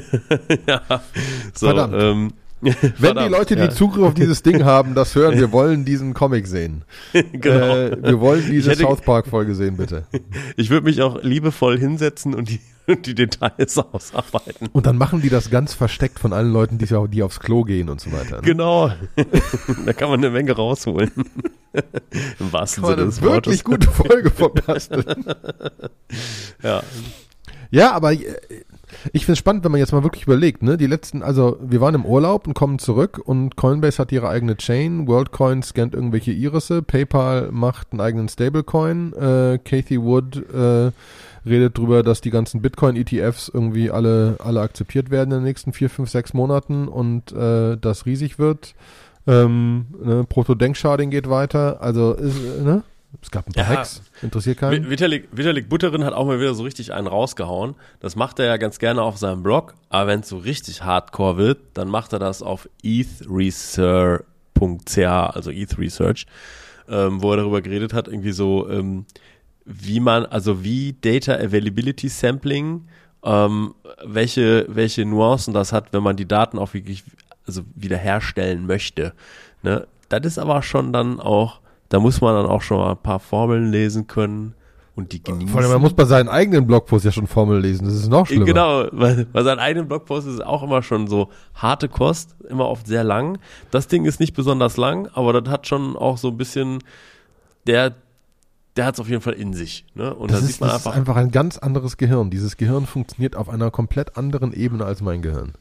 ja. So, Verdammt. Ähm, Wenn die Leute, die ja. Zugriff auf dieses Ding haben, das hören, wir wollen diesen Comic sehen. genau. Äh, wir wollen diese hätte, South Park Folge sehen, bitte. Ich würde mich auch liebevoll hinsetzen und die, die Details ausarbeiten. Und dann machen die das ganz versteckt von allen Leuten, die, die aufs Klo gehen und so weiter. Ne? Genau. da kann man eine Menge rausholen. Im wahrsten Sinne des Wortes. Wirklich gute Folge vom ja. Ja, aber äh, ich finde es spannend, wenn man jetzt mal wirklich überlegt, ne? Die letzten, also wir waren im Urlaub und kommen zurück und Coinbase hat ihre eigene Chain, WorldCoin scannt irgendwelche Irisse, PayPal macht einen eigenen Stablecoin, äh, Kathy Wood äh, redet drüber, dass die ganzen Bitcoin-ETFs irgendwie alle, alle akzeptiert werden in den nächsten vier, fünf, sechs Monaten und äh, das riesig wird. Ähm, ne? Proto-Denksharding geht weiter, also ist, ne? Es gab ein paar ja, Hacks, interessiert keinen. Vitalik, Vitalik Butterin hat auch mal wieder so richtig einen rausgehauen. Das macht er ja ganz gerne auf seinem Blog, aber wenn es so richtig hardcore wird, dann macht er das auf ethresearch.ch, also ethresearch, ähm, wo er darüber geredet hat, irgendwie so, ähm, wie man, also wie Data Availability Sampling, ähm, welche, welche Nuancen das hat, wenn man die Daten auch wirklich also wiederherstellen möchte. Ne? Das ist aber schon dann auch da muss man dann auch schon mal ein paar Formeln lesen können und die genießen. Vor allem, man muss bei seinen eigenen Blogposts ja schon Formel lesen. Das ist noch schlimmer. Genau, weil bei seinen eigenen Blogposts ist es auch immer schon so harte Kost, immer oft sehr lang. Das Ding ist nicht besonders lang, aber das hat schon auch so ein bisschen, der, der hat es auf jeden Fall in sich. Ne? Und das da ist, sieht man das einfach, ist einfach ein ganz anderes Gehirn. Dieses Gehirn funktioniert auf einer komplett anderen Ebene als mein Gehirn.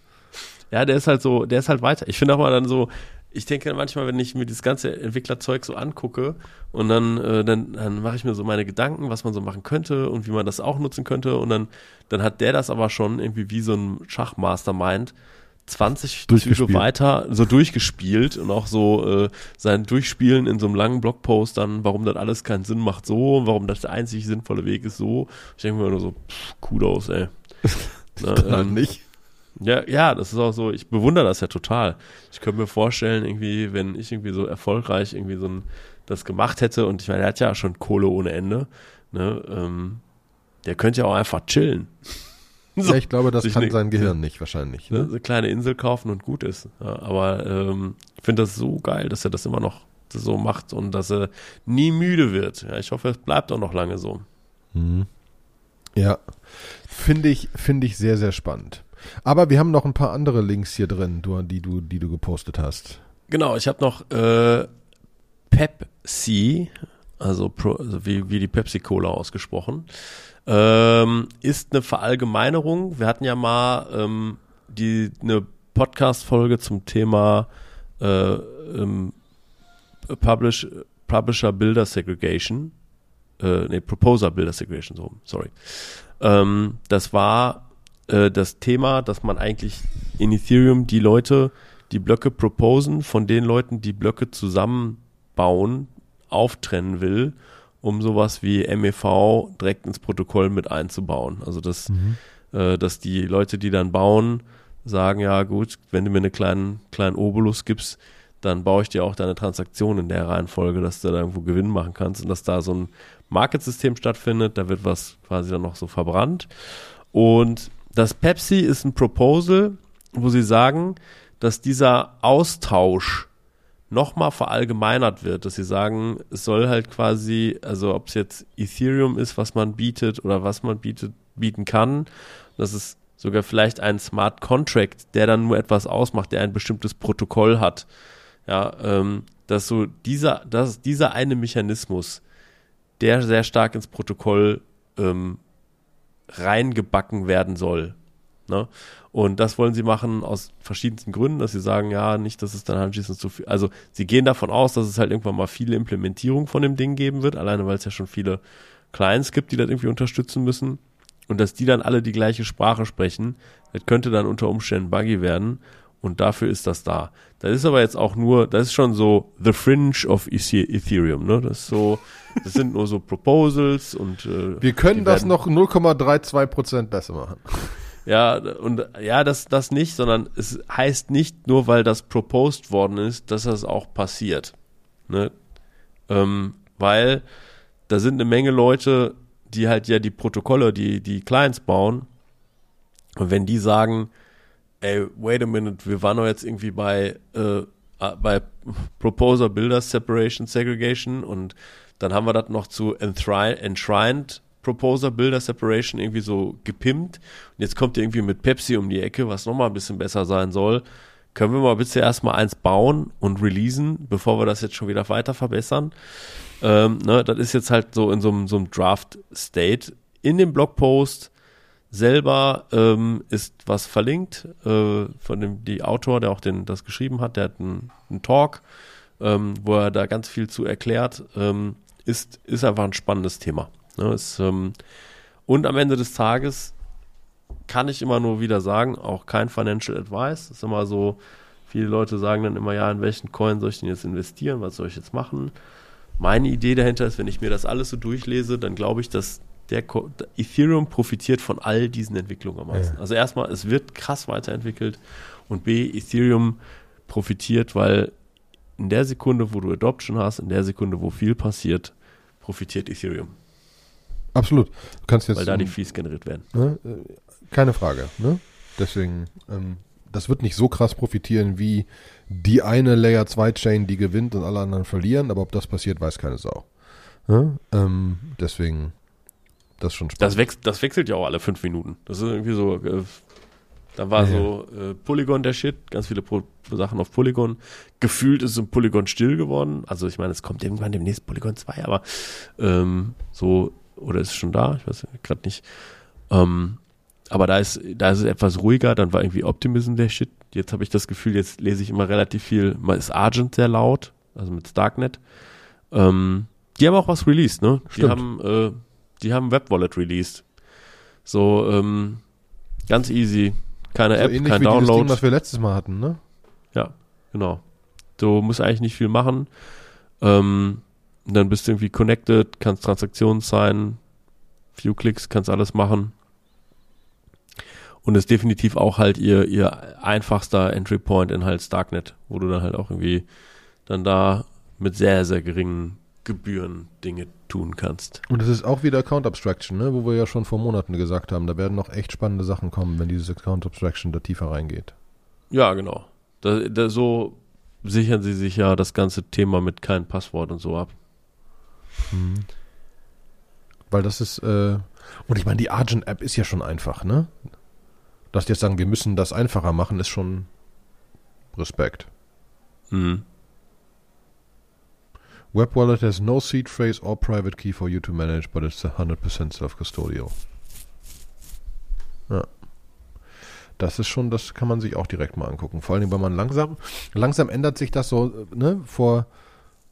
ja, der ist halt so, der ist halt weiter. Ich finde auch mal dann so, ich denke manchmal, wenn ich mir das ganze Entwicklerzeug so angucke und dann, äh, dann, dann mache ich mir so meine Gedanken, was man so machen könnte und wie man das auch nutzen könnte und dann, dann hat der das aber schon irgendwie wie so ein Schachmastermind 20 Züge weiter so durchgespielt und auch so äh, sein Durchspielen in so einem langen Blogpost dann, warum das alles keinen Sinn macht so und warum das der einzig sinnvolle Weg ist so. Ich denke mir nur so, pff, Kudos, ey. Na, ähm, nicht. Ja, ja, das ist auch so, ich bewundere das ja total. Ich könnte mir vorstellen, irgendwie, wenn ich irgendwie so erfolgreich irgendwie so ein, das gemacht hätte und ich meine, er hat ja schon Kohle ohne Ende, ne, ähm, der könnte ja auch einfach chillen. So, ja, ich glaube, das kann ne- sein Gehirn nicht wahrscheinlich. ne, Ne? eine kleine Insel kaufen und gut ist. Ja, aber ähm, ich finde das so geil, dass er das immer noch so macht und dass er nie müde wird. Ja, ich hoffe, es bleibt auch noch lange so. Mhm. Ja, finde ich, finde ich sehr, sehr spannend. Aber wir haben noch ein paar andere Links hier drin, die du, die du gepostet hast. Genau, ich habe noch äh, Pepsi, also, Pro, also wie, wie die Pepsi-Cola ausgesprochen, ähm, ist eine Verallgemeinerung. Wir hatten ja mal ähm, die eine Podcast-Folge zum Thema äh, ähm, Publish, Publisher Builder Segregation, äh, nee, Proposer Builder Segregation, so, sorry. Ähm, das war äh, das Thema, dass man eigentlich in Ethereum die Leute, die Blöcke proposen, von den Leuten, die Blöcke zusammenbauen, auftrennen will, um sowas wie MEV direkt ins Protokoll mit einzubauen. Also dass, äh, dass die Leute, die dann bauen, sagen, ja gut, wenn du mir einen kleinen, kleinen Obolus gibst, dann baue ich dir auch deine Transaktion in der Reihenfolge, dass du da irgendwo Gewinn machen kannst und dass da so ein Marketsystem stattfindet, da wird was quasi dann noch so verbrannt. Und das Pepsi ist ein Proposal, wo sie sagen, dass dieser Austausch nochmal verallgemeinert wird, dass sie sagen, es soll halt quasi, also ob es jetzt Ethereum ist, was man bietet oder was man bietet, bieten kann, dass es sogar vielleicht ein Smart Contract, der dann nur etwas ausmacht, der ein bestimmtes Protokoll hat. Ja, ähm, dass so dieser, dass dieser eine Mechanismus, der sehr stark ins Protokoll ähm, reingebacken werden soll. Ne? Und das wollen sie machen aus verschiedensten Gründen, dass sie sagen, ja, nicht, dass es dann anschließend zu viel, also sie gehen davon aus, dass es halt irgendwann mal viele Implementierungen von dem Ding geben wird, alleine weil es ja schon viele Clients gibt, die das irgendwie unterstützen müssen und dass die dann alle die gleiche Sprache sprechen, das könnte dann unter Umständen buggy werden und dafür ist das da. Das ist aber jetzt auch nur, das ist schon so the fringe of Ethe- Ethereum, ne? Das ist so, das sind nur so Proposals und äh, Wir können das noch 0,32 Prozent besser machen. ja, und ja, das, das nicht, sondern es heißt nicht nur, weil das proposed worden ist, dass das auch passiert. Ne? Ähm, weil da sind eine Menge Leute, die halt ja die Protokolle, die, die Clients bauen. Und wenn die sagen, ey, wait a minute, wir waren doch jetzt irgendwie bei, äh, bei Proposer Builder Separation Segregation und dann haben wir das noch zu Enthri- Enshrined Proposer Builder Separation irgendwie so gepimpt. Und jetzt kommt ihr irgendwie mit Pepsi um die Ecke, was nochmal ein bisschen besser sein soll. Können wir mal bitte erstmal eins bauen und releasen, bevor wir das jetzt schon wieder weiter verbessern? Ähm, ne, das ist jetzt halt so in so einem, so einem Draft-State. In dem Blogpost selber ähm, ist was verlinkt äh, von dem die Autor, der auch den, das geschrieben hat, der hat einen, einen Talk, ähm, wo er da ganz viel zu erklärt. Ähm, ist, ist einfach ein spannendes Thema. Ne, ist, ähm, und am Ende des Tages kann ich immer nur wieder sagen, auch kein Financial Advice. Ist immer so, viele Leute sagen dann immer, ja, in welchen Coin soll ich denn jetzt investieren, was soll ich jetzt machen? Meine Idee dahinter ist, wenn ich mir das alles so durchlese, dann glaube ich, dass der Ethereum profitiert von all diesen Entwicklungen am meisten. Ja. Also erstmal, es wird krass weiterentwickelt und B, Ethereum profitiert, weil in der Sekunde, wo du Adoption hast, in der Sekunde, wo viel passiert, profitiert Ethereum, Absolut. Du kannst jetzt weil da die Fees generiert werden. Ne? Keine Frage. Ne? Deswegen, ähm, das wird nicht so krass profitieren wie die eine Layer 2 Chain, die gewinnt und alle anderen verlieren, aber ob das passiert, weiß keine Sau. Ne? Ähm, deswegen Das ist schon spannend. Das, wechs das wechselt ja auch alle fünf Minuten. Das ist irgendwie so, äh, da war Ja, so äh, Polygon der Shit, ganz viele Pro Sachen auf Polygon. Gefühlt ist so ein Polygon still geworden. Also ich meine, es kommt irgendwann demnächst Polygon 2, aber ähm, so, oder ist es schon da? Ich weiß gerade nicht. Ähm, aber da ist, da ist es etwas ruhiger, dann war irgendwie Optimism der Shit. Jetzt habe ich das Gefühl, jetzt lese ich immer relativ viel, mal ist Argent sehr laut, also mit Starknet. Ähm, die haben auch was released, ne? Die Stimmt. haben, äh, die haben Web Wallet released. So, ähm, ganz easy. Keine so App, ähnlich kein wie Download. Ding, was wir letztes Mal hatten, ne? Ja, genau. Du musst eigentlich nicht viel machen. Ähm, dann bist du irgendwie connected, kannst Transaktionen sein, few Klicks, kannst alles machen. Und ist definitiv auch halt ihr, ihr einfachster Entry Point in halt Starknet, wo du dann halt auch irgendwie dann da mit sehr, sehr geringen Gebühren Dinge tun kannst. Und es ist auch wieder Account Abstraction, ne? wo wir ja schon vor Monaten gesagt haben, da werden noch echt spannende Sachen kommen, wenn dieses Account Abstraction da tiefer reingeht. Ja, genau. Da, da, so sichern sie sich ja das ganze Thema mit keinem Passwort und so ab. Weil das ist, äh, und ich meine, die Argent-App ist ja schon einfach, ne? Dass die jetzt sagen, wir müssen das einfacher machen, ist schon Respekt. Mhm. Web Wallet has no seed phrase or private key for you to manage, but it's 100% self-custodial. Ja. Das ist schon, das kann man sich auch direkt mal angucken. Vor Dingen, weil man langsam, langsam ändert sich das so, ne? Vor,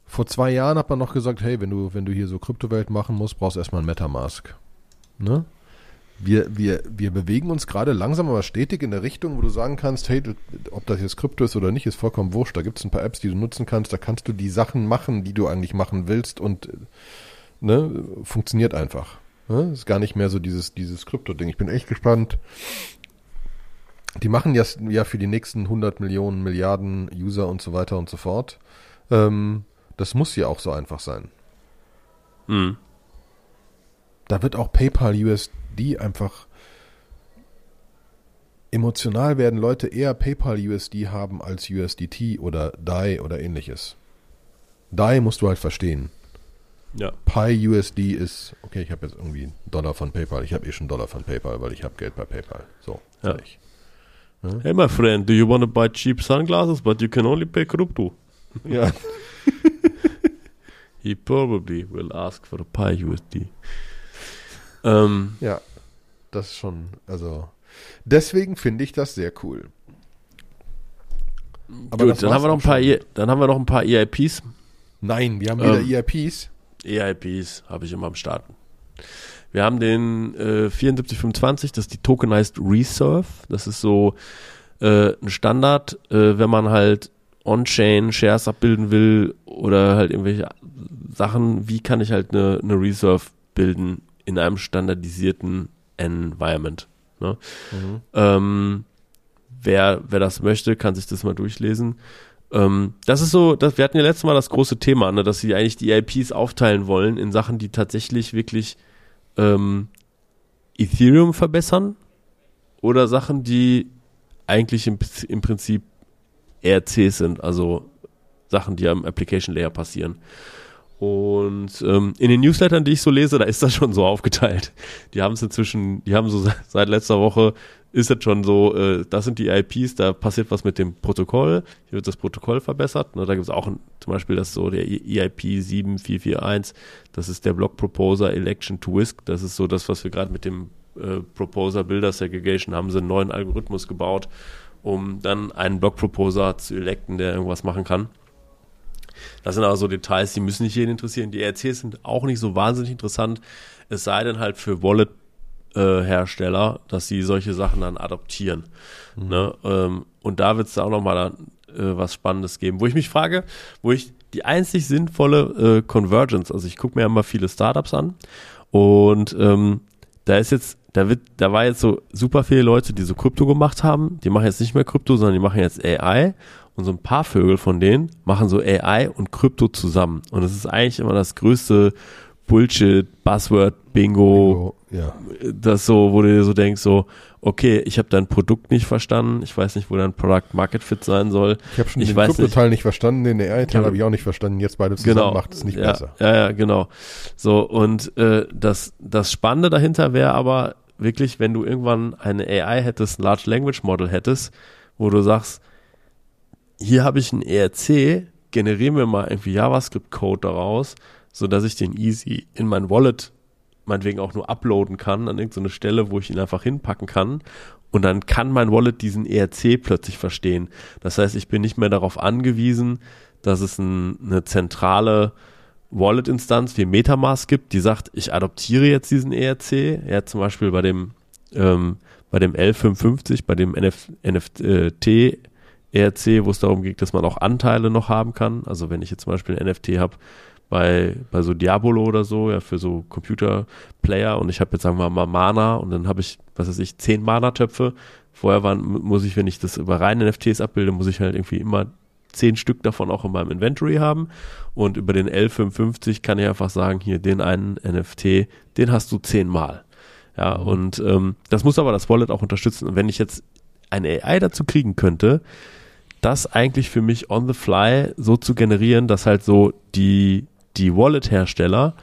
vor zwei Jahren hat man noch gesagt, hey, wenn du, wenn du hier so Kryptowelt machen musst, brauchst du erstmal ein Metamask. Ne? Wir, wir, wir bewegen uns gerade langsam aber stetig in der Richtung, wo du sagen kannst, hey, du, ob das jetzt Krypto ist oder nicht, ist vollkommen wurscht. Da gibt es ein paar Apps, die du nutzen kannst, da kannst du die Sachen machen, die du eigentlich machen willst und ne, funktioniert einfach. Ne? Ist gar nicht mehr so dieses, dieses Krypto-Ding. Ich bin echt gespannt. Die machen ja, ja für die nächsten 100 Millionen, Milliarden User und so weiter und so fort. Ähm, das muss ja auch so einfach sein. Mhm. Da wird auch PayPal USD einfach emotional werden Leute eher PayPal USD haben als USDT oder DAI oder ähnliches. DAI musst du halt verstehen. Ja. Pi USD ist, okay, ich habe jetzt irgendwie einen Dollar von PayPal. Ich habe eh schon Dollar von PayPal, weil ich habe Geld bei PayPal. So, Ja. fertig. Hey, my friend, do you want to buy cheap sunglasses, but you can only pay crypto? Ja. He probably will ask for a Pi USD. Ähm, ja, das ist schon, also deswegen finde ich das sehr cool. Aber gut, dann war's haben wir noch ein paar, schon. E dann haben wir noch ein paar EIPs. Nein, wir haben wieder Ähm. EIPs. EIPs habe ich immer am Start. Wir haben den äh, 7425, das ist die Tokenized Reserve. Das ist so äh, ein Standard, äh, wenn man halt On-Chain Shares abbilden will oder halt irgendwelche Sachen, wie kann ich halt eine, eine Reserve bilden in einem standardisierten Environment. Ne? Mhm. Ähm, wer, wer das möchte, kann sich das mal durchlesen. Ähm, das ist so, das, wir hatten ja letztes Mal das große Thema, ne, dass sie eigentlich die IPs aufteilen wollen in Sachen, die tatsächlich wirklich ähm, Ethereum verbessern oder Sachen, die eigentlich im, im Prinzip ERCs sind, also Sachen, die am Application Layer passieren. Und ähm, in den Newslettern, die ich so lese, da ist das schon so aufgeteilt. Die haben es inzwischen, die haben so seit, letzter Woche ist es schon so, äh, das sind die IPs, da passiert was mit dem Protokoll, hier wird das Protokoll verbessert. Ne, da gibt es auch ein, zum Beispiel das so der EIP 7441, das ist der Block Proposer Election to Whisk, das ist so das, was wir gerade mit dem äh, Proposer Builder Segregation haben sie einen neuen Algorithmus gebaut, um dann einen Block Proposer zu electen, der irgendwas machen kann. Das sind aber so Details, die müssen nicht jeden interessieren. Die ERCs sind auch nicht so wahnsinnig interessant, es sei denn halt für Wallet äh, Hersteller, dass sie solche Sachen dann adoptieren. Ne? Ähm, und da wird es auch nochmal äh, was Spannendes geben, wo ich mich frage, wo ich die einzig sinnvolle äh, Convergence, also ich gucke mir immer viele Startups an und ähm, da ist jetzt, da wird, da war jetzt so super viele Leute, die so Krypto gemacht haben, die machen jetzt nicht mehr Krypto, sondern die machen jetzt AI und so ein paar Vögel von denen machen so AI und Krypto zusammen und das ist eigentlich immer das größte Bullshit, Buzzword, Bingo, Bingo, ja. das so, wo du dir so denkst, so, okay, ich habe dein Produkt nicht verstanden, ich weiß nicht, wo dein Product Market Fit sein soll. Ich habe schon Ich den Krypto-Teil nicht verstanden, den AI-Teil Ja. habe ich auch nicht verstanden. Jetzt beide zusammen Genau. macht es nicht ja, besser. Ja, ja, genau. So, und äh, das, das Spannende dahinter wäre aber wirklich, wenn du irgendwann eine AI hättest, ein Large Language Model hättest, wo du sagst, hier habe ich ein ERC, generiere mir mal irgendwie JavaScript-Code daraus, so dass ich den easy in mein Wallet meinetwegen auch nur uploaden kann an irgendeine Stelle, wo ich ihn einfach hinpacken kann. Und dann kann mein Wallet diesen ERC plötzlich verstehen. Das heißt, ich bin nicht mehr darauf angewiesen, dass es ein, eine zentrale Wallet-Instanz wie Metamask gibt, die sagt, ich adoptiere jetzt diesen ERC. Ja, zum Beispiel bei dem, ähm, bei dem L55, bei dem NF, NFT ERC, wo es darum geht, dass man auch Anteile noch haben kann. Also wenn ich jetzt zum Beispiel ein NFT habe bei, bei so Diabolo oder so, ja, für so Computer-Player und ich habe jetzt sagen wir mal Mana und dann habe ich, was weiß ich, zehn Mana-Töpfe. Vorher waren, muss ich, wenn ich das über reine NFTs abbilde, muss ich halt irgendwie immer zehn Stück davon auch in meinem Inventory haben. Und über den L55 kann ich einfach sagen, hier, den einen NFT, den hast du zehnmal. Ja, und ähm, das muss aber das Wallet auch unterstützen. Und wenn ich jetzt eine AI dazu kriegen könnte, das eigentlich für mich on the fly so zu generieren, dass halt so die, die Wallet-Hersteller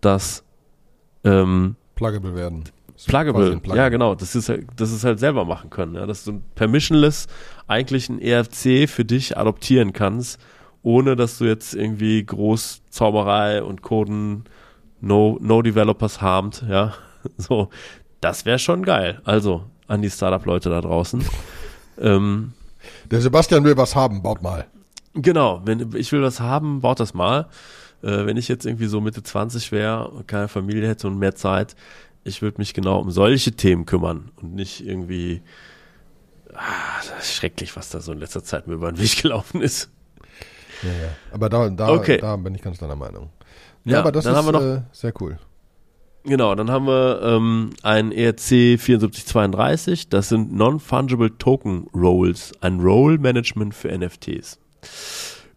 das ähm, Pluggable werden. Pluggable, Plugin. ja genau, das ist, halt- das ist halt selber machen können, ja, dass du permissionless eigentlich ein ERC für dich adoptieren kannst, ohne dass du jetzt irgendwie groß Zauberei und Coden no, no Developers harmt, ja, so, das wäre schon geil, also an die Startup-Leute da draußen. ähm, Der Sebastian will was haben, baut mal. Genau, wenn ich will was haben, baut das mal. Äh, wenn ich jetzt irgendwie so Mitte 20 wäre, keine Familie hätte und mehr Zeit, ich würde mich genau um solche Themen kümmern und nicht irgendwie ah, das ist schrecklich, was da so in letzter Zeit mir über den Weg gelaufen ist. Ja, ja. Aber da, da, Okay. da bin ich ganz deiner Meinung. Ja, Ja, aber das ist noch- äh, sehr cool. Genau, dann haben wir ähm, ein ERC 7432, das sind Non-Fungible Token Roles, ein Role Management für NFTs.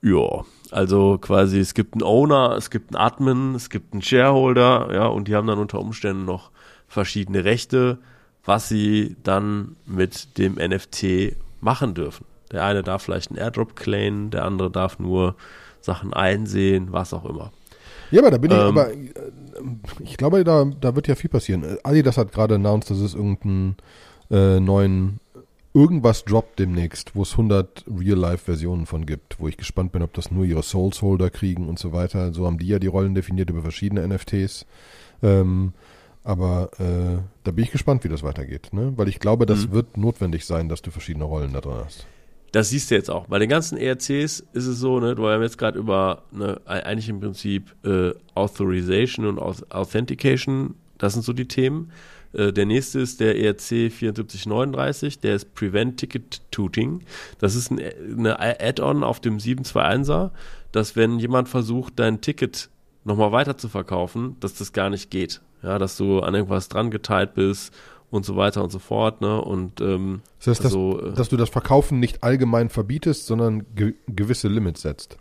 Ja, also quasi es gibt einen Owner, es gibt einen Admin, es gibt einen Shareholder, ja, und die haben dann unter Umständen noch verschiedene Rechte, was sie dann mit dem NFT machen dürfen. Der eine darf vielleicht einen Airdrop claimen, der andere darf nur Sachen einsehen, was auch immer. Ja, aber da bin ich, Ähm. aber äh, ich glaube, da, da wird ja viel passieren. Adidas hat gerade announced, dass es irgendeinen äh, neuen, irgendwas droppt demnächst, wo es 100 Real-Life-Versionen von gibt, wo ich gespannt bin, ob das nur ihre Souls-Holder kriegen und so weiter. So haben die ja die Rollen definiert über verschiedene NFTs. Ähm, aber äh, da bin ich gespannt, wie das weitergeht, ne? Weil ich glaube, das Mhm. wird notwendig sein, dass du verschiedene Rollen da drin hast. Das siehst du jetzt auch. Bei den ganzen ERCs ist es so, ne, du haben jetzt gerade über ne, eigentlich im Prinzip äh, Authorization und Auth Authentication, das sind so die Themen. Äh, der nächste ist der E ERC 7439, der ist Prevent Ticket Tooting. Das ist ein, eine Add-on auf dem 721er, dass wenn jemand versucht, dein Ticket nochmal weiter zu verkaufen, dass das gar nicht geht. Ja, dass du an irgendwas dran geteilt bist und so weiter und so fort, ne? Und ähm, Das heißt, dass, also, äh, dass du das Verkaufen nicht allgemein verbietest, sondern ge gewisse Limits setzt.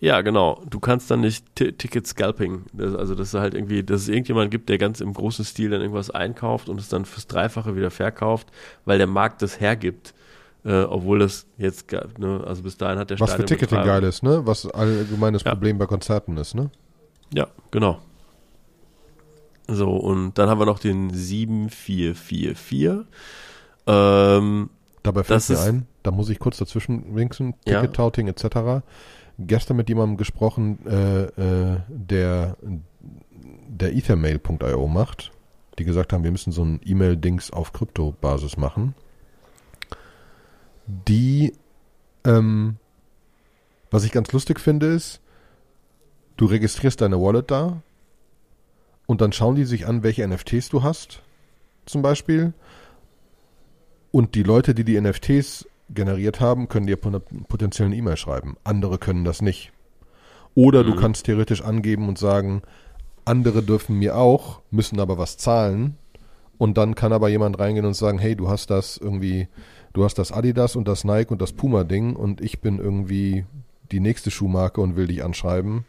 Ja, genau. Du kannst dann nicht Ti- Ticket Scalping, das, also dass es halt irgendwie, dass es irgendjemand gibt, der ganz im großen Stil dann irgendwas einkauft und es dann fürs Dreifache wieder verkauft, weil der Markt das hergibt, äh, obwohl das jetzt, ne, also bis dahin hat der Was für Ticketing geil ist, ne? Was allgemeines Ja. Problem bei Konzerten ist, ne? Ja, genau. So, und dann haben wir noch den 7444. Ähm, Dabei fällt mir ein, da muss ich kurz dazwischen winken, Ja. Ticket-Touting etc. Gestern mit jemandem gesprochen, äh, äh, der, der ethermail.io macht, die gesagt haben, wir müssen so ein E-Mail-Dings auf Krypto-Basis machen. Die, ähm, was ich ganz lustig finde, ist, du registrierst deine Wallet da und dann schauen die sich an, welche NFTs du hast, zum Beispiel. Und die Leute, die die NFTs generiert haben, können dir pot- potenziell eine E-Mail schreiben. Andere können das nicht. Oder du Mhm. kannst theoretisch angeben und sagen, andere dürfen mir auch, müssen aber was zahlen. Und dann kann aber jemand reingehen und sagen, hey, du hast das irgendwie, du hast das Adidas und das Nike und das Puma-Ding und ich bin irgendwie die nächste Schuhmarke und will dich anschreiben.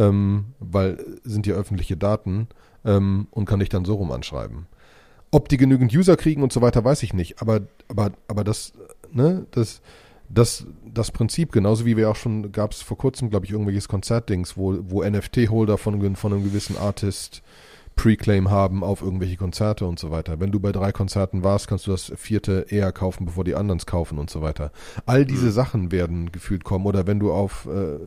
Ähm, weil sind ja öffentliche Daten ähm, und kann dich dann so rum anschreiben. Ob die genügend User kriegen und so weiter, weiß ich nicht. Aber, aber, aber das, ne, das, das, das Prinzip, genauso wie wir auch schon, gab es vor kurzem, glaube ich, irgendwelches Konzertdings, wo, wo NFT-Holder von, von einem gewissen Artist Pre-Claim haben auf irgendwelche Konzerte und so weiter. Wenn du bei drei Konzerten warst, kannst du das vierte eher kaufen, bevor die anderen es kaufen und so weiter. All diese mhm. Sachen werden gefühlt kommen. Oder wenn du auf äh,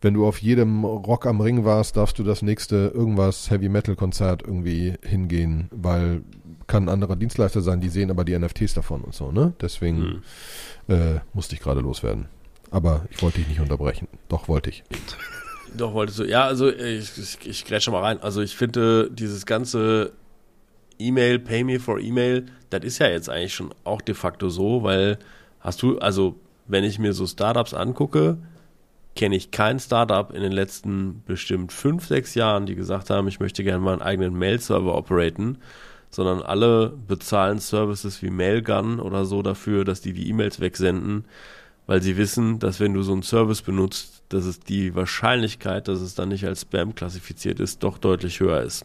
wenn du auf jedem Rock am Ring warst, darfst du das nächste irgendwas Heavy Metal Konzert irgendwie hingehen, weil kann ein anderer Dienstleister sein, die sehen aber die NFTs davon und so, ne? Deswegen mhm. äh, musste ich gerade loswerden. Aber ich wollte dich nicht unterbrechen. Doch, wollte ich. Doch, wolltest du. Ja, also ich, ich, ich grätsche mal rein. Also ich finde dieses ganze E-Mail, Pay Me for E-Mail, das ist ja jetzt eigentlich schon auch de facto so, weil hast du, also wenn ich mir so Startups angucke, kenne ich kein Startup in den letzten bestimmt fünf, sechs Jahren, die gesagt haben, ich möchte gerne mal einen eigenen Mail-Server operaten, sondern alle bezahlen Services wie Mailgun oder so dafür, dass die die E-Mails wegsenden, weil sie wissen, dass wenn du so einen Service benutzt, dass es die Wahrscheinlichkeit, dass es dann nicht als Spam klassifiziert ist, doch deutlich höher ist.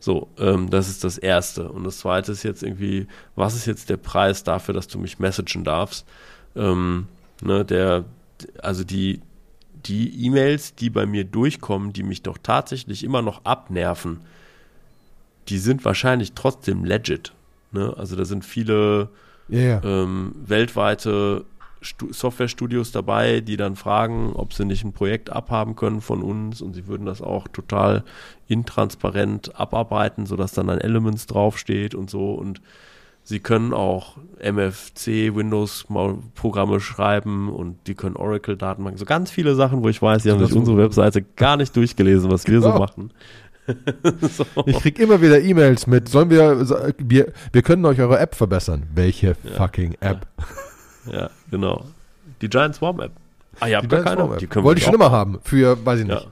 So, ähm, das ist das Erste. Und das Zweite ist jetzt irgendwie, was ist jetzt der Preis dafür, dass du mich messagen darfst? Ähm, ne, der, also die, die E-Mails, die bei mir durchkommen, die mich doch tatsächlich immer noch abnerven, die sind wahrscheinlich trotzdem legit. Ne? Also da sind viele yeah. ähm, weltweite Softwarestudios dabei, die dann fragen, ob sie nicht ein Projekt abhaben können von uns und sie würden das auch total intransparent abarbeiten, sodass dann ein Elements draufsteht und so und sie können auch MFC Windows Programme schreiben und die können Oracle Datenbanken, so ganz viele Sachen, wo ich weiß, sie haben sich unsere Webseite gar nicht durchgelesen, was wir so machen. so. Ich krieg immer wieder E-Mails mit, sollen wir, wir, wir können euch eure App verbessern. Welche ja, fucking App? Ja, ja, genau. Die Giant Swarm App. Ah, ihr habt gar keine? Die können Wollte ich schon immer haben, für, weiß ich nicht. Ja.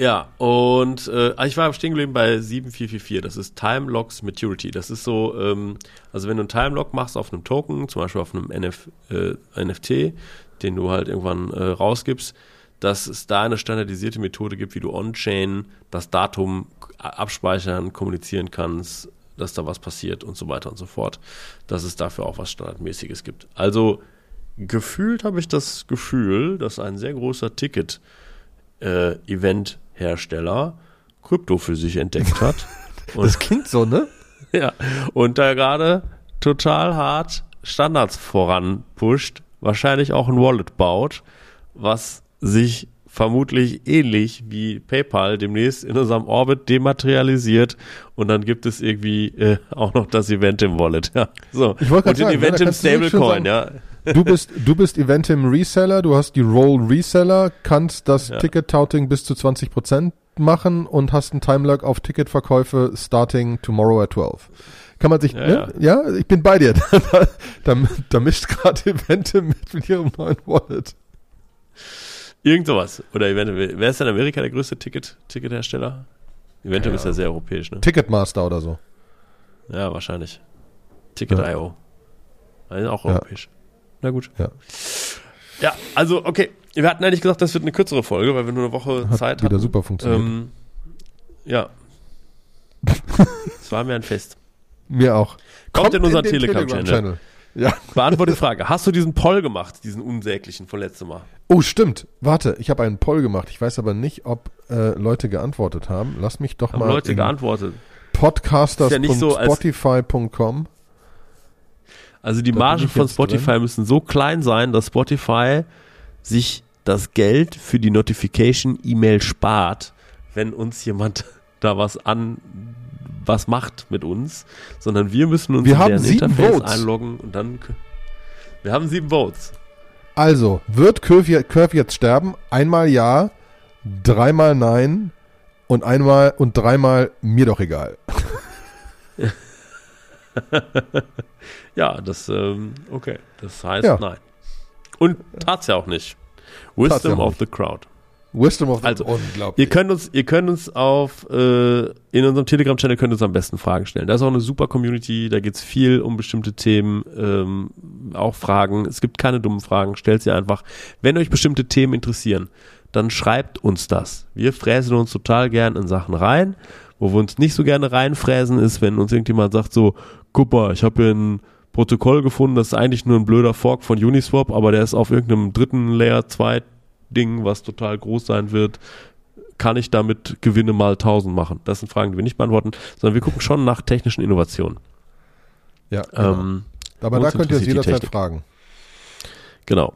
Ja, und äh, ah, ich war stehen geblieben bei 7444. Das ist Time Locks Maturity. Das ist so, ähm, also wenn du einen Time Lock machst auf einem Token, zum Beispiel auf einem NF, äh, NFT, den du halt irgendwann äh, rausgibst, dass es da eine standardisierte Methode gibt, wie du on-chain das Datum abspeichern, kommunizieren kannst, dass da was passiert und so weiter und so fort. Dass es dafür auch was Standardmäßiges gibt. Also gefühlt habe ich das Gefühl, dass ein sehr großer Ticket-Event äh, Hersteller Krypto für sich entdeckt hat. das klingt so, ne? Ja. Und da gerade total hart Standards voranpusht, wahrscheinlich auch ein Wallet baut, was sich vermutlich ähnlich wie PayPal demnächst in unserem Orbit dematerialisiert und dann gibt es irgendwie äh, auch noch das Event im Wallet. Ja, so. Ich und den sagen, Event im Stablecoin, ja. Du bist, du bist Eventim Reseller, du hast die Roll Reseller, kannst das ja. Ticket-Touting bis zu 20% machen und hast einen Timelag auf Ticketverkäufe starting tomorrow at 12. Kann man sich, ja, ne? ja. ja ich bin bei dir. da, da, da mischt gerade Eventim mit, mit ihrem neuen Wallet. Irgend sowas. Oder Eventim, wer ist in Amerika der größte Ticket, Tickethersteller? Eventim ja. ist ja sehr europäisch, ne? Ticketmaster oder so. Ja, wahrscheinlich. Ticket.io. Also auch europäisch. Na gut. Ja. Ja, also, okay. Wir hatten eigentlich gesagt, das wird eine kürzere Folge, weil wir nur eine Woche Hat Zeit wieder hatten. super funktioniert. Ähm, ja. das war mir ein Fest. Mir auch. Kommt, Kommt in unseren Telegram-Channel. Telegram ja. Beantworte die Frage. Hast du diesen Poll gemacht, diesen unsäglichen von letztem Mal? Oh, stimmt. Warte, ich habe einen Poll gemacht. Ich weiß aber nicht, ob äh, Leute geantwortet haben. Lass mich doch haben mal. Leute geantwortet. Podcasters.spotify.com. Ja also die Margen von Spotify drin. müssen so klein sein, dass Spotify sich das Geld für die Notification-E-Mail spart, wenn uns jemand da was an was macht mit uns, sondern wir müssen uns wir in deren Interface Votes. einloggen und dann wir haben sieben Votes. Also, wird Curve, Curve jetzt sterben? Einmal ja, dreimal nein und einmal und dreimal mir doch egal. ja, das, ähm, okay. Das heißt ja. nein. Und tat's ja auch nicht. Wisdom of the crowd. Wisdom of the Also, unglaublich. Ihr könnt uns, ihr könnt uns auf äh, in unserem Telegram-Channel könnt ihr uns am besten Fragen stellen. Da ist auch eine super Community, da geht's viel um bestimmte Themen, ähm, auch Fragen. Es gibt keine dummen Fragen, stellt sie einfach. Wenn euch bestimmte Themen interessieren, dann schreibt uns das. Wir fräsen uns total gern in Sachen rein. Wo wir uns nicht so gerne reinfräsen, ist, wenn uns irgendjemand sagt so, guck mal, ich habe hier ein Protokoll gefunden, das ist eigentlich nur ein blöder Fork von Uniswap, aber der ist auf irgendeinem dritten Layer 2 Ding, was total groß sein wird. Kann ich damit Gewinne mal 1000 machen? Das sind Fragen, die wir nicht beantworten, sondern wir gucken schon nach technischen Innovationen. ja, genau. Ähm, Aber da könnt ihr die jederzeit fragen. genau.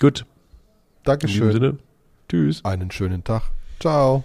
Gut, in diesem Dankeschön. Sinne. Tschüss. Einen schönen Tag. Ciao.